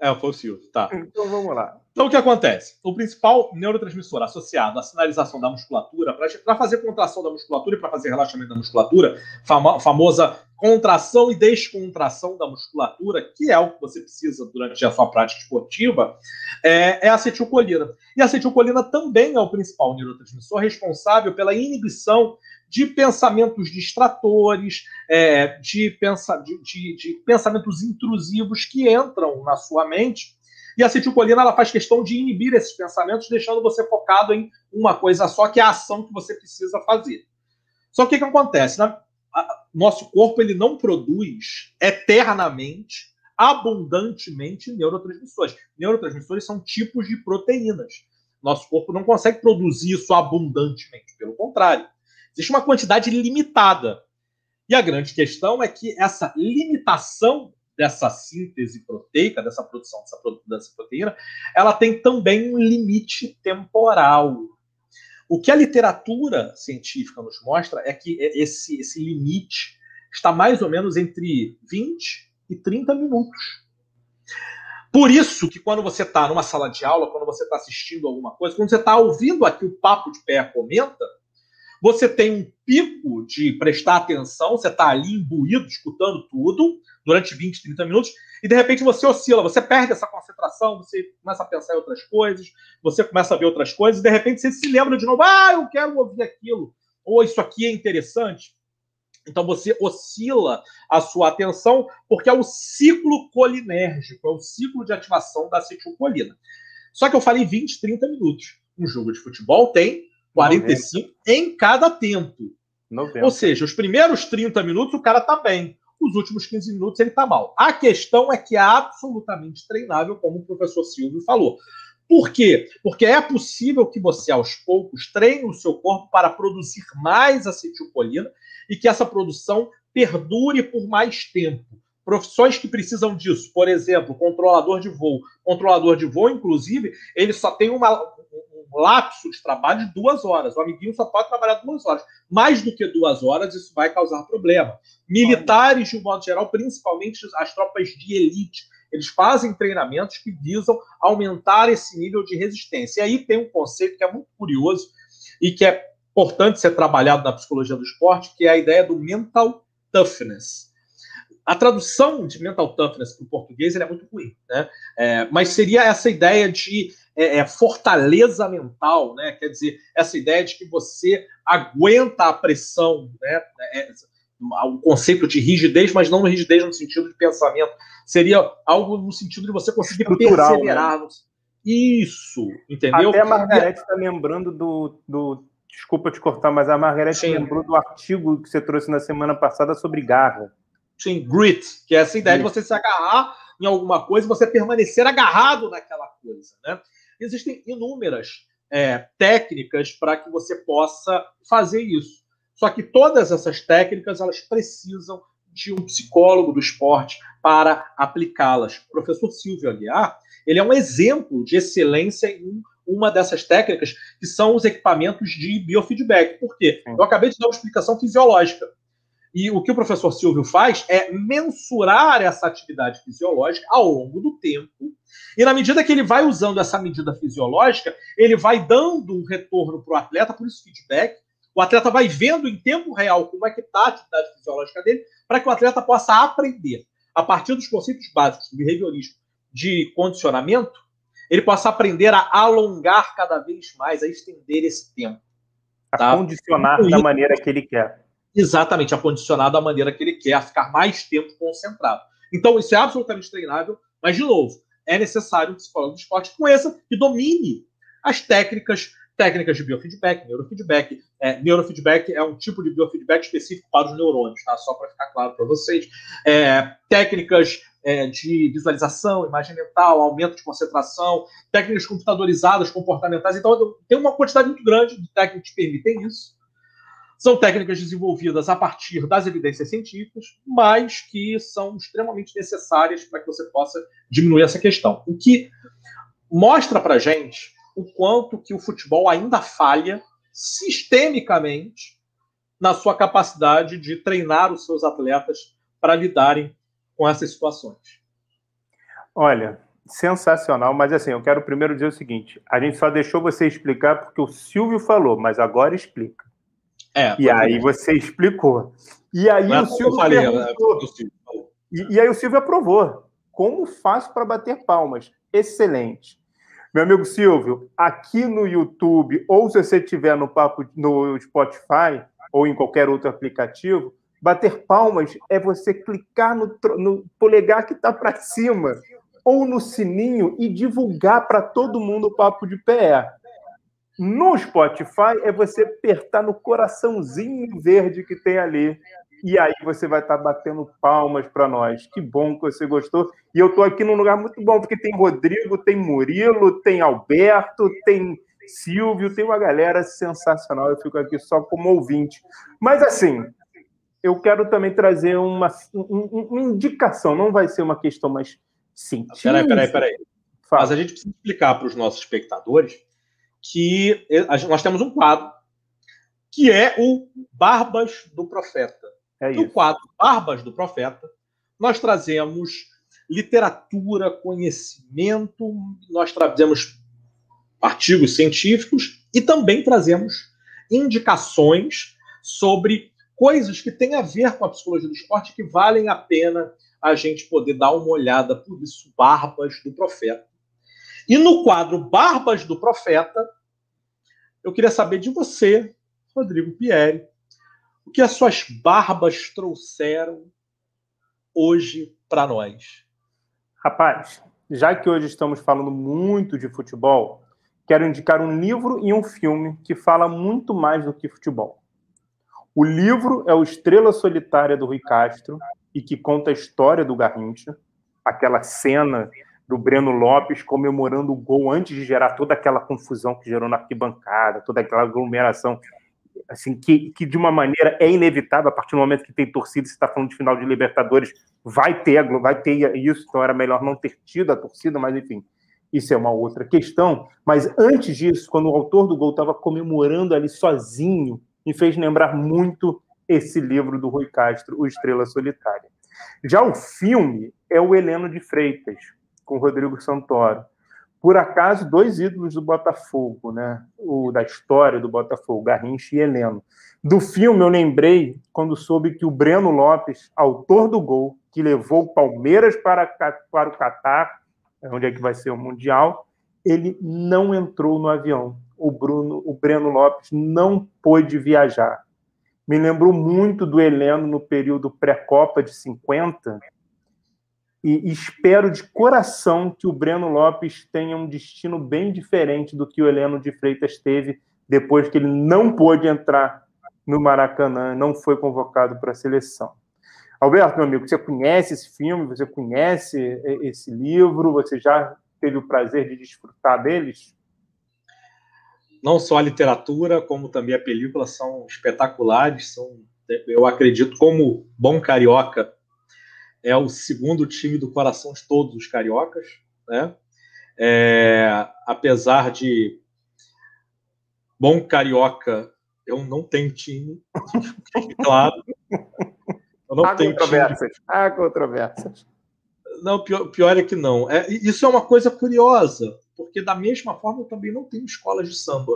É, foi o Silvio, tá. Então vamos lá. Então o que acontece? O principal neurotransmissor associado à sinalização da musculatura, para fazer contração da musculatura e para fazer relaxamento da musculatura, fama, famosa contração e descontração da musculatura, que é o que você precisa durante a sua prática esportiva, é, é a acetilcolina. E a acetilcolina também é o principal neurotransmissor responsável pela inibição de pensamentos distratores, é, de, pensa, de, de, de, pensamentos intrusivos que entram na sua mente. E a acetilcolina ela faz questão de inibir esses pensamentos, deixando você focado em uma coisa só, que é a ação que você precisa fazer. Só que o que, acontece? Né? Nosso corpo ele não produz eternamente, abundantemente neurotransmissores. Neurotransmissores são tipos de proteínas. Nosso corpo não consegue produzir isso abundantemente, pelo contrário Existe uma quantidade limitada. E a grande questão é que essa limitação dessa síntese proteica, dessa produção dessa, dessa proteína, ela tem também um limite temporal. O que a literatura científica nos mostra é que esse, esse limite está mais ou menos entre 20 e 30 minutos. Por isso que quando você está numa sala de aula, quando você está assistindo alguma coisa, quando você está ouvindo aqui o Papo de Pé comenta, você tem um pico de prestar atenção, você está ali imbuído, escutando tudo, durante 20, 30 minutos, e de repente você oscila, você perde essa concentração, você começa a pensar em outras coisas, você começa a ver outras coisas, e de repente você se lembra de novo, ah, eu quero ouvir aquilo, ou isso aqui é interessante. Então você oscila a sua atenção, porque é o ciclo colinérgico, é o ciclo de ativação da acetilcolina. Só que eu falei 20, 30 minutos. Um jogo de futebol tem 45 em cada tempo. 90. Ou seja, os primeiros 30 minutos o cara tá bem. Os últimos 15 minutos ele tá mal. A questão é que é absolutamente treinável, como o professor Silvio falou. Por quê? Porque é possível que você, aos poucos, treine o seu corpo para produzir mais acetilcolina e que essa produção perdure por mais tempo. Profissões que precisam disso, por exemplo, controlador de voo. Controlador de voo, inclusive, ele só tem uma, um lapso de trabalho de duas horas. O amiguinho só pode trabalhar duas horas. Mais do que duas horas, isso vai causar problema. Militares, de um modo geral, principalmente as tropas de elite, eles fazem treinamentos que visam aumentar esse nível de resistência. E aí tem um conceito que é muito curioso e que é importante ser trabalhado na psicologia do esporte, que é a ideia do mental toughness. A tradução de mental toughness para o português é muito ruim, né? É, mas seria essa ideia de é, é, fortaleza mental, né? Quer dizer, essa ideia de que você aguenta a pressão, né? É, o conceito de rigidez, mas não rigidez no sentido de pensamento. Seria algo no sentido de você conseguir né? perseverar. Né? Isso, entendeu? Até a Margarete está lembrando do, do. Desculpa te cortar, mas a Margarete Sim. lembrou do artigo que você trouxe na semana passada sobre garra. Sim, grit, que é essa ideia Sim. de você se agarrar em alguma coisa e você permanecer agarrado naquela coisa. Né? Existem inúmeras é, técnicas para que você possa fazer isso. Só que todas essas técnicas elas precisam de um psicólogo do esporte para aplicá-las. O professor Silvio Aguiar, ele é um exemplo de excelência em uma dessas técnicas, que são os equipamentos de biofeedback. Por quê? Eu acabei de dar uma explicação fisiológica. E o que o professor Silvio faz é mensurar essa atividade fisiológica ao longo do tempo. E na medida que ele vai usando essa medida fisiológica, ele vai dando um retorno para o atleta, por isso feedback, o atleta vai vendo em tempo real como é que está a atividade fisiológica dele, para que o atleta possa aprender, a partir dos conceitos básicos do behaviorismo de condicionamento, ele possa aprender a alongar cada vez mais, a estender esse tempo. Tá? A condicionar da maneira que ele quer. Exatamente, a condicionar da maneira que ele quer, a ficar mais tempo concentrado. Então, isso é absolutamente treinável, mas, de novo, é necessário um psicólogo do esporte que conheça e domine as técnicas técnicas de biofeedback, neurofeedback. É, neurofeedback é um tipo de biofeedback específico para os neurônios, tá? Só para ficar claro para vocês. É, técnicas é, de visualização, imagem mental, aumento de concentração, técnicas computadorizadas, comportamentais. Então, tem uma quantidade muito grande de técnicas que permitem isso. São técnicas desenvolvidas a partir das evidências científicas, mas que são extremamente necessárias para que você possa diminuir essa questão. O que mostra para gente o quanto que o futebol ainda falha sistemicamente na sua capacidade de treinar os seus atletas para lidarem com essas situações. Olha, sensacional, mas assim, eu quero primeiro dizer o seguinte: a gente só deixou você explicar porque o Silvio falou, mas agora explica. É, e aí bem. você explicou. E aí o Silvio falei, perguntou, e, e aí o Silvio aprovou. Como faço para bater palmas? Excelente. Meu amigo Silvio, aqui no YouTube, ou se você estiver no papo no Spotify ou em qualquer outro aplicativo, bater palmas é você clicar no, no polegar que está para cima ou no sininho e divulgar para todo mundo o papo de pé. No Spotify é você apertar no coraçãozinho verde que tem ali e aí você vai estar tá batendo palmas para nós. Que bom que você gostou. E eu estou aqui num lugar muito bom, porque tem Rodrigo, tem Murilo, tem Alberto, tem Silvio, tem uma galera sensacional. Eu fico aqui só como ouvinte. Mas assim, eu quero também trazer uma, uma indicação. Não vai ser uma questão mais científica. Peraí, peraí, peraí. Mas a gente precisa explicar para os nossos espectadores que nós temos um quadro que é o Barbas do Profeta. É no quadro Barbas do Profeta, nós trazemos literatura, conhecimento, nós trazemos artigos científicos e também trazemos indicações sobre coisas que têm a ver com a psicologia do esporte que valem a pena a gente poder dar uma olhada por isso, Barbas do Profeta. E no quadro Barbas do Profeta, eu queria saber de você, Rodrigo Pieri, o que as suas barbas trouxeram hoje para nós? Rapaz, já que hoje estamos falando muito de futebol, quero indicar um livro e um filme que fala muito mais do que futebol. O livro é o Estrela Solitária do Rui Castro e que conta a história do Garrincha, aquela cena do Breno Lopes comemorando o gol antes de gerar toda aquela confusão que gerou na arquibancada, toda aquela aglomeração, assim que, que de uma maneira é inevitável a partir do momento que tem torcida, se está falando de final de Libertadores, vai ter vai ter isso, então era melhor não ter tido a torcida, mas enfim, isso é uma outra questão. Mas antes disso, quando o autor do gol estava comemorando ali sozinho, me fez lembrar muito esse livro do Rui Castro, O Estrela Solitária. Já o filme é o Heleno de Freitas, com Rodrigo Santoro. Por acaso, dois ídolos do Botafogo, né? O da história do Botafogo, Garrincha e Heleno. Do filme, eu lembrei quando soube que o Breno Lopes, autor do gol, que levou o Palmeiras para, para o Catar, onde é que vai ser o Mundial, ele não entrou no avião. O Bruno, o Breno Lopes não pôde viajar. Me lembrou muito do Heleno no período pré-copa de 50, e espero de coração que o Breno Lopes tenha um destino bem diferente do que o Heleno de Freitas teve depois que ele não pôde entrar no Maracanã, não foi convocado para a seleção. Alberto, meu amigo, você conhece esse filme, você conhece esse livro, você já teve o prazer de desfrutar deles? Não só a literatura, como também a película são espetaculares, são, eu acredito, como bom carioca, é o segundo time do coração de todos os cariocas, né? É, apesar de bom carioca, eu não tenho time, claro. Eu não Há tenho controvérsias. Time. Há controvérsias. Não, pior, pior é que não. É, isso é uma coisa curiosa, porque da mesma forma eu também não tenho escolas de samba.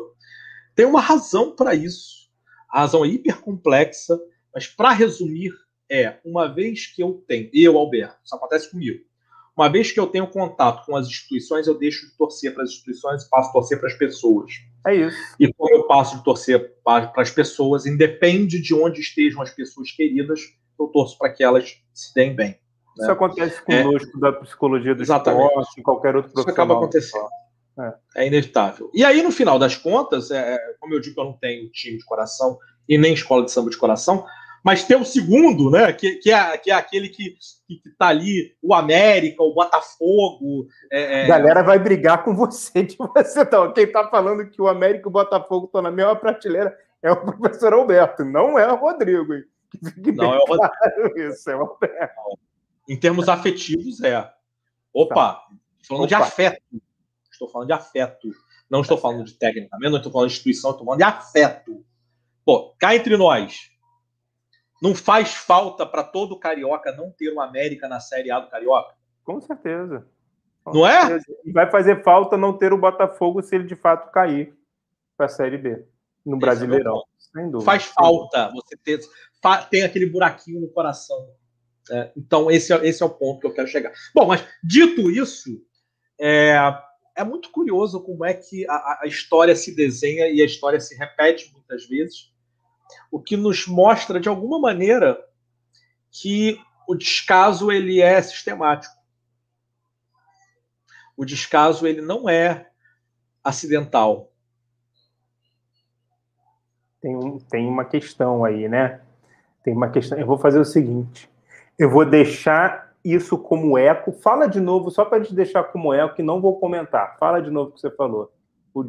Tem uma razão para isso. A razão é hiper complexa, mas para resumir, é, uma vez que eu tenho, eu, Alberto, isso acontece comigo, uma vez que eu tenho contato com as instituições, eu deixo de torcer para as instituições e passo a torcer para as pessoas. É isso. E como eu passo de torcer para as pessoas, independe de onde estejam as pessoas queridas, eu torço para que elas se deem bem. Né? Isso acontece é. conosco é, da psicologia do exatamente. esporte, em qualquer outro profissional. Isso acaba acontecendo. É. é. inevitável. E aí, no final das contas, é, como eu digo, eu não tenho time de coração e nem escola de samba de coração, mas tem o segundo, né? Que, que, é, que é aquele que, que, que tá ali, o América, o Botafogo. É, é... Galera vai brigar com você de você. Então, quem tá falando que o América e o Botafogo estão na mesma prateleira é o professor Alberto, não é o Rodrigo. Não é o Rodrigo. Isso, é o Alberto. Em termos afetivos, é. Opa, tá. falando Opa. de afeto. Estou falando de afeto. Não estou falando de tecnicamente, não estou falando de instituição, estou falando de afeto. Pô, cá entre nós, não faz falta para todo carioca não ter uma América na Série A do Carioca? Com certeza. Com não é? certeza. é? Vai fazer falta não ter o Botafogo se ele de fato cair para a Série B no Brasileirão. É sem dúvida. Faz falta você ter tem aquele buraquinho no coração. É, então, esse é, esse é o ponto que eu quero chegar. Bom, mas dito isso, é, é muito curioso como é que a, a história se desenha e a história se repete muitas vezes o que nos mostra de alguma maneira que o descaso ele é sistemático. O descaso ele não é acidental. Tem, tem uma questão aí, né? Tem uma questão. Eu vou fazer o seguinte: eu vou deixar isso como eco. Fala de novo, só para te deixar como eco, que não vou comentar. Fala de novo o que você falou. O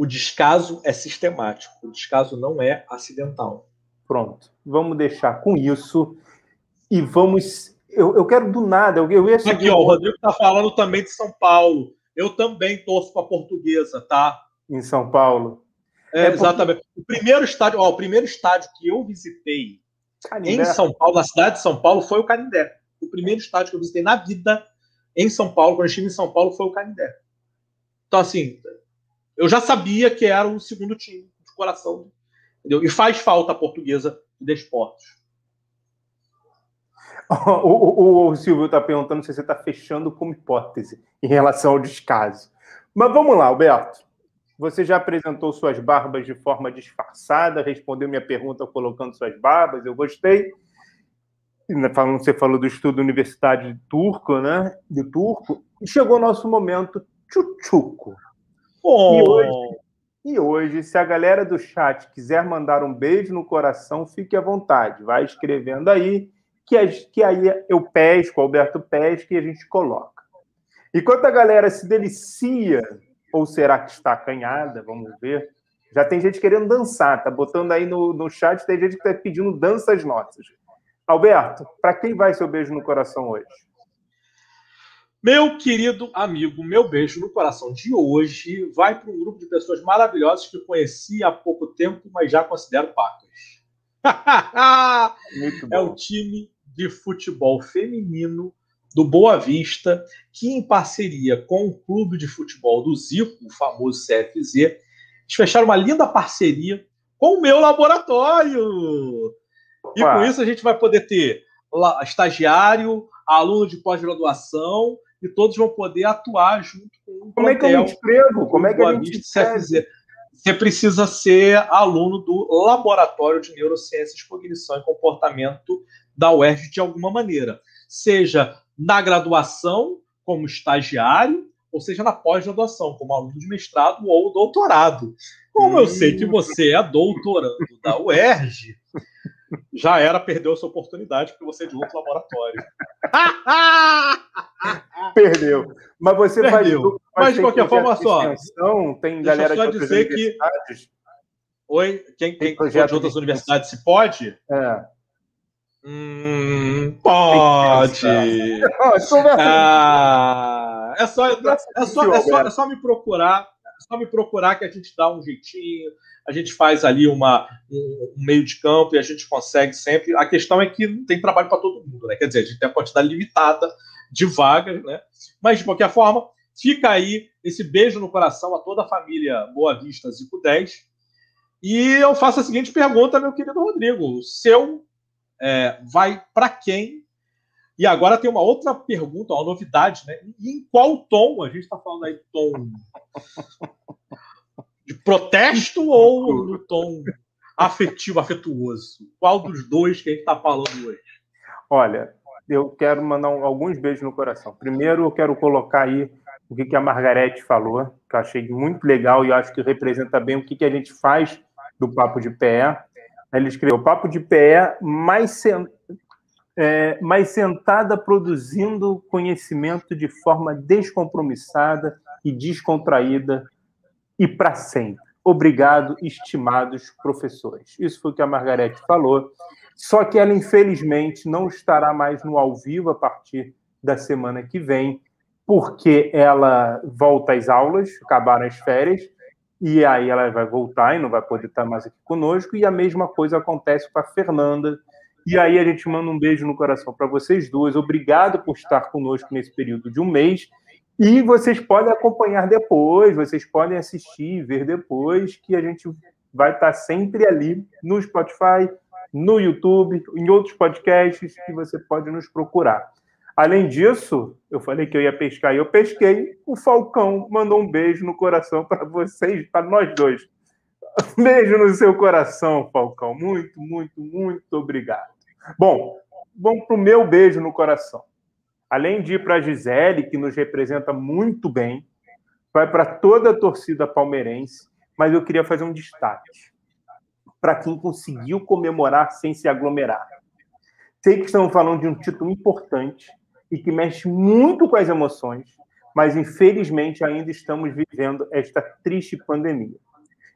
o descaso é sistemático, o descaso não é acidental. Pronto, vamos deixar com isso e vamos. Eu, eu quero do nada. Eu, eu ia seguir... Aqui, ó, o Rodrigo está falando também de São Paulo. Eu também torço para a portuguesa, tá? Em São Paulo. É, é exatamente. Porque... O primeiro estádio, ó, o primeiro estádio que eu visitei Canindé. em São Paulo, na cidade de São Paulo, foi o Canindé. O primeiro estádio que eu visitei na vida em São Paulo, quando eu estive em São Paulo, foi o Canindé. Então, assim, eu já sabia que era o segundo time de coração. Entendeu? E faz falta a portuguesa de desportos. O, o, o, Silvio está perguntando se você está fechando como hipótese em relação ao descaso. Mas vamos lá, Alberto. Você já apresentou suas barbas de forma disfarçada, respondeu minha pergunta colocando suas barbas, eu gostei. Você falou do estudo universitário de turco, né? De turco. E chegou o nosso momento tchutchuco. E, hoje, E hoje, se a galera do chat quiser mandar um beijo no coração, fique à vontade. Vai escrevendo aí, que, que aí eu pesco, Alberto pesca e a gente coloca. Enquanto a galera se delicia, ou será que está acanhada? Vamos ver. Já tem gente querendo dançar, tá botando aí no, no chat, tem gente que está pedindo danças nossas. Alberto, para quem vai seu beijo no coração hoje? Meu querido amigo, meu beijo no coração de hoje vai para um grupo de pessoas maravilhosas que eu conheci há pouco tempo, mas já considero pacas. é o time de futebol feminino do Boa Vista, que em parceria com o clube de futebol do Zico, o famoso CFZ, eles fecharam uma linda parceria com o meu laboratório. E com isso a gente vai poder ter estagiário, aluno de pós-graduação e todos vão poder atuar junto com o Como é que eu me inscrevo? Como é que a gente CFZ? Você precisa ser aluno do Laboratório de Neurociências, Cognição e Comportamento da UERJ de alguma maneira. Seja na graduação, como estagiário, ou seja na pós-graduação, como aluno de mestrado ou doutorado. Como hum. eu sei que você é doutorando da UERJ, já era, perdeu essa oportunidade porque você é de outro laboratório. perdeu. Mas você perdeu. Mas de qualquer forma, só. Tem galera só de dizer que. Oi? Quem, quem de outras universidades se pode? É. Hum, pode. ah, é, só, é, só, é, só, é só me procurar. É só me procurar que a gente dá um jeitinho, a gente faz ali uma, um, meio de campo e a gente consegue sempre. A questão é que não tem trabalho para todo mundo, né? Quer dizer, a gente tem a quantidade limitada de vagas, né? Mas, de qualquer forma, fica aí esse beijo no coração a toda a família Boa Vista Zico 10. E eu faço a seguinte pergunta, meu querido Rodrigo: o seu é, vai para quem? E agora tem uma outra pergunta, uma novidade, né? em qual tom? A gente está falando aí tom de protesto ou no tom afetivo, afetuoso? Qual dos dois que a gente está falando hoje? Olha, eu quero mandar alguns beijos no coração. Primeiro, eu quero colocar aí o que, a Margarete falou, que eu achei muito legal e acho que representa bem o que, a gente faz do Papo de Pé. Ele escreveu: Papo de pé mais, sen... é, mais sentada produzindo conhecimento de forma descompromissada e descontraída e para sempre. Obrigado, estimados professores. Isso foi o que a Margarete falou. Só que ela, infelizmente, não estará mais no ao vivo a partir da semana que vem, porque ela volta às aulas, acabaram as férias, e aí ela vai voltar e não vai poder estar mais aqui conosco. E a mesma coisa acontece com a Fernanda. E aí a gente manda um beijo no coração para vocês duas. Obrigado por estar conosco nesse período de um mês. E vocês podem acompanhar depois, vocês podem assistir, ver depois, que a gente vai estar sempre ali no Spotify, no YouTube, em outros podcasts que você pode nos procurar. Além disso, eu falei que eu ia pescar e eu pesquei. O Falcão mandou um beijo no coração para vocês, para nós dois. Beijo no seu coração, Falcão. Muito, muito, muito obrigado. Bom, vamos para o meu beijo no coração. Além de ir para a Gisele, que nos representa muito bem, vai para toda a torcida palmeirense, mas eu queria fazer um destaque para quem conseguiu comemorar sem se aglomerar. Sei que estamos falando de um título importante, e que mexe muito com as emoções, mas infelizmente ainda estamos vivendo esta triste pandemia.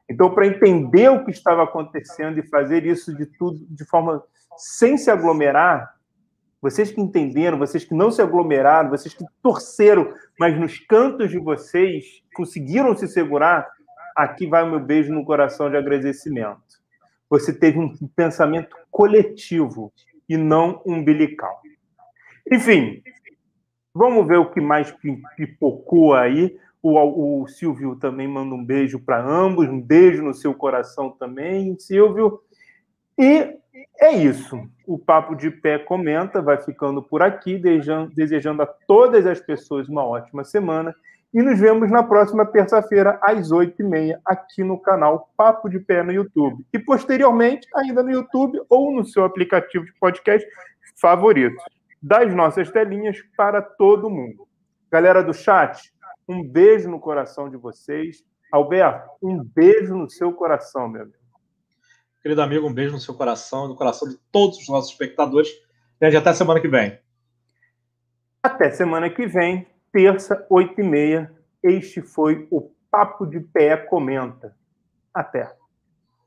Então, para entender o que estava acontecendo e fazer isso de tudo de forma sem se aglomerar, vocês que entenderam, vocês que não se aglomeraram, vocês que torceram, mas nos cantos de vocês conseguiram se segurar, aqui vai o meu beijo no coração de agradecimento. Você teve um pensamento coletivo e não umbilical. Enfim, vamos ver o que mais pipocou aí. O, o Silvio também manda um beijo para ambos, um beijo no seu coração também, Silvio. E é isso. O Papo de Pé comenta, vai ficando por aqui, desejando, a todas as pessoas uma ótima semana. E nos vemos na próxima terça-feira, às oito e meia, aqui no canal Papo de Pé no YouTube. E posteriormente, ainda no YouTube ou no seu aplicativo de podcast favorito das nossas telinhas para todo mundo. Galera do chat, um beijo no coração de vocês. Alberto, um beijo no seu coração, meu amigo. Querido amigo, um beijo no seu coração, no coração de todos os nossos espectadores. E até semana que vem. Até semana que vem, terça, oito e meia. Este foi o Papo de Pé Comenta. Até.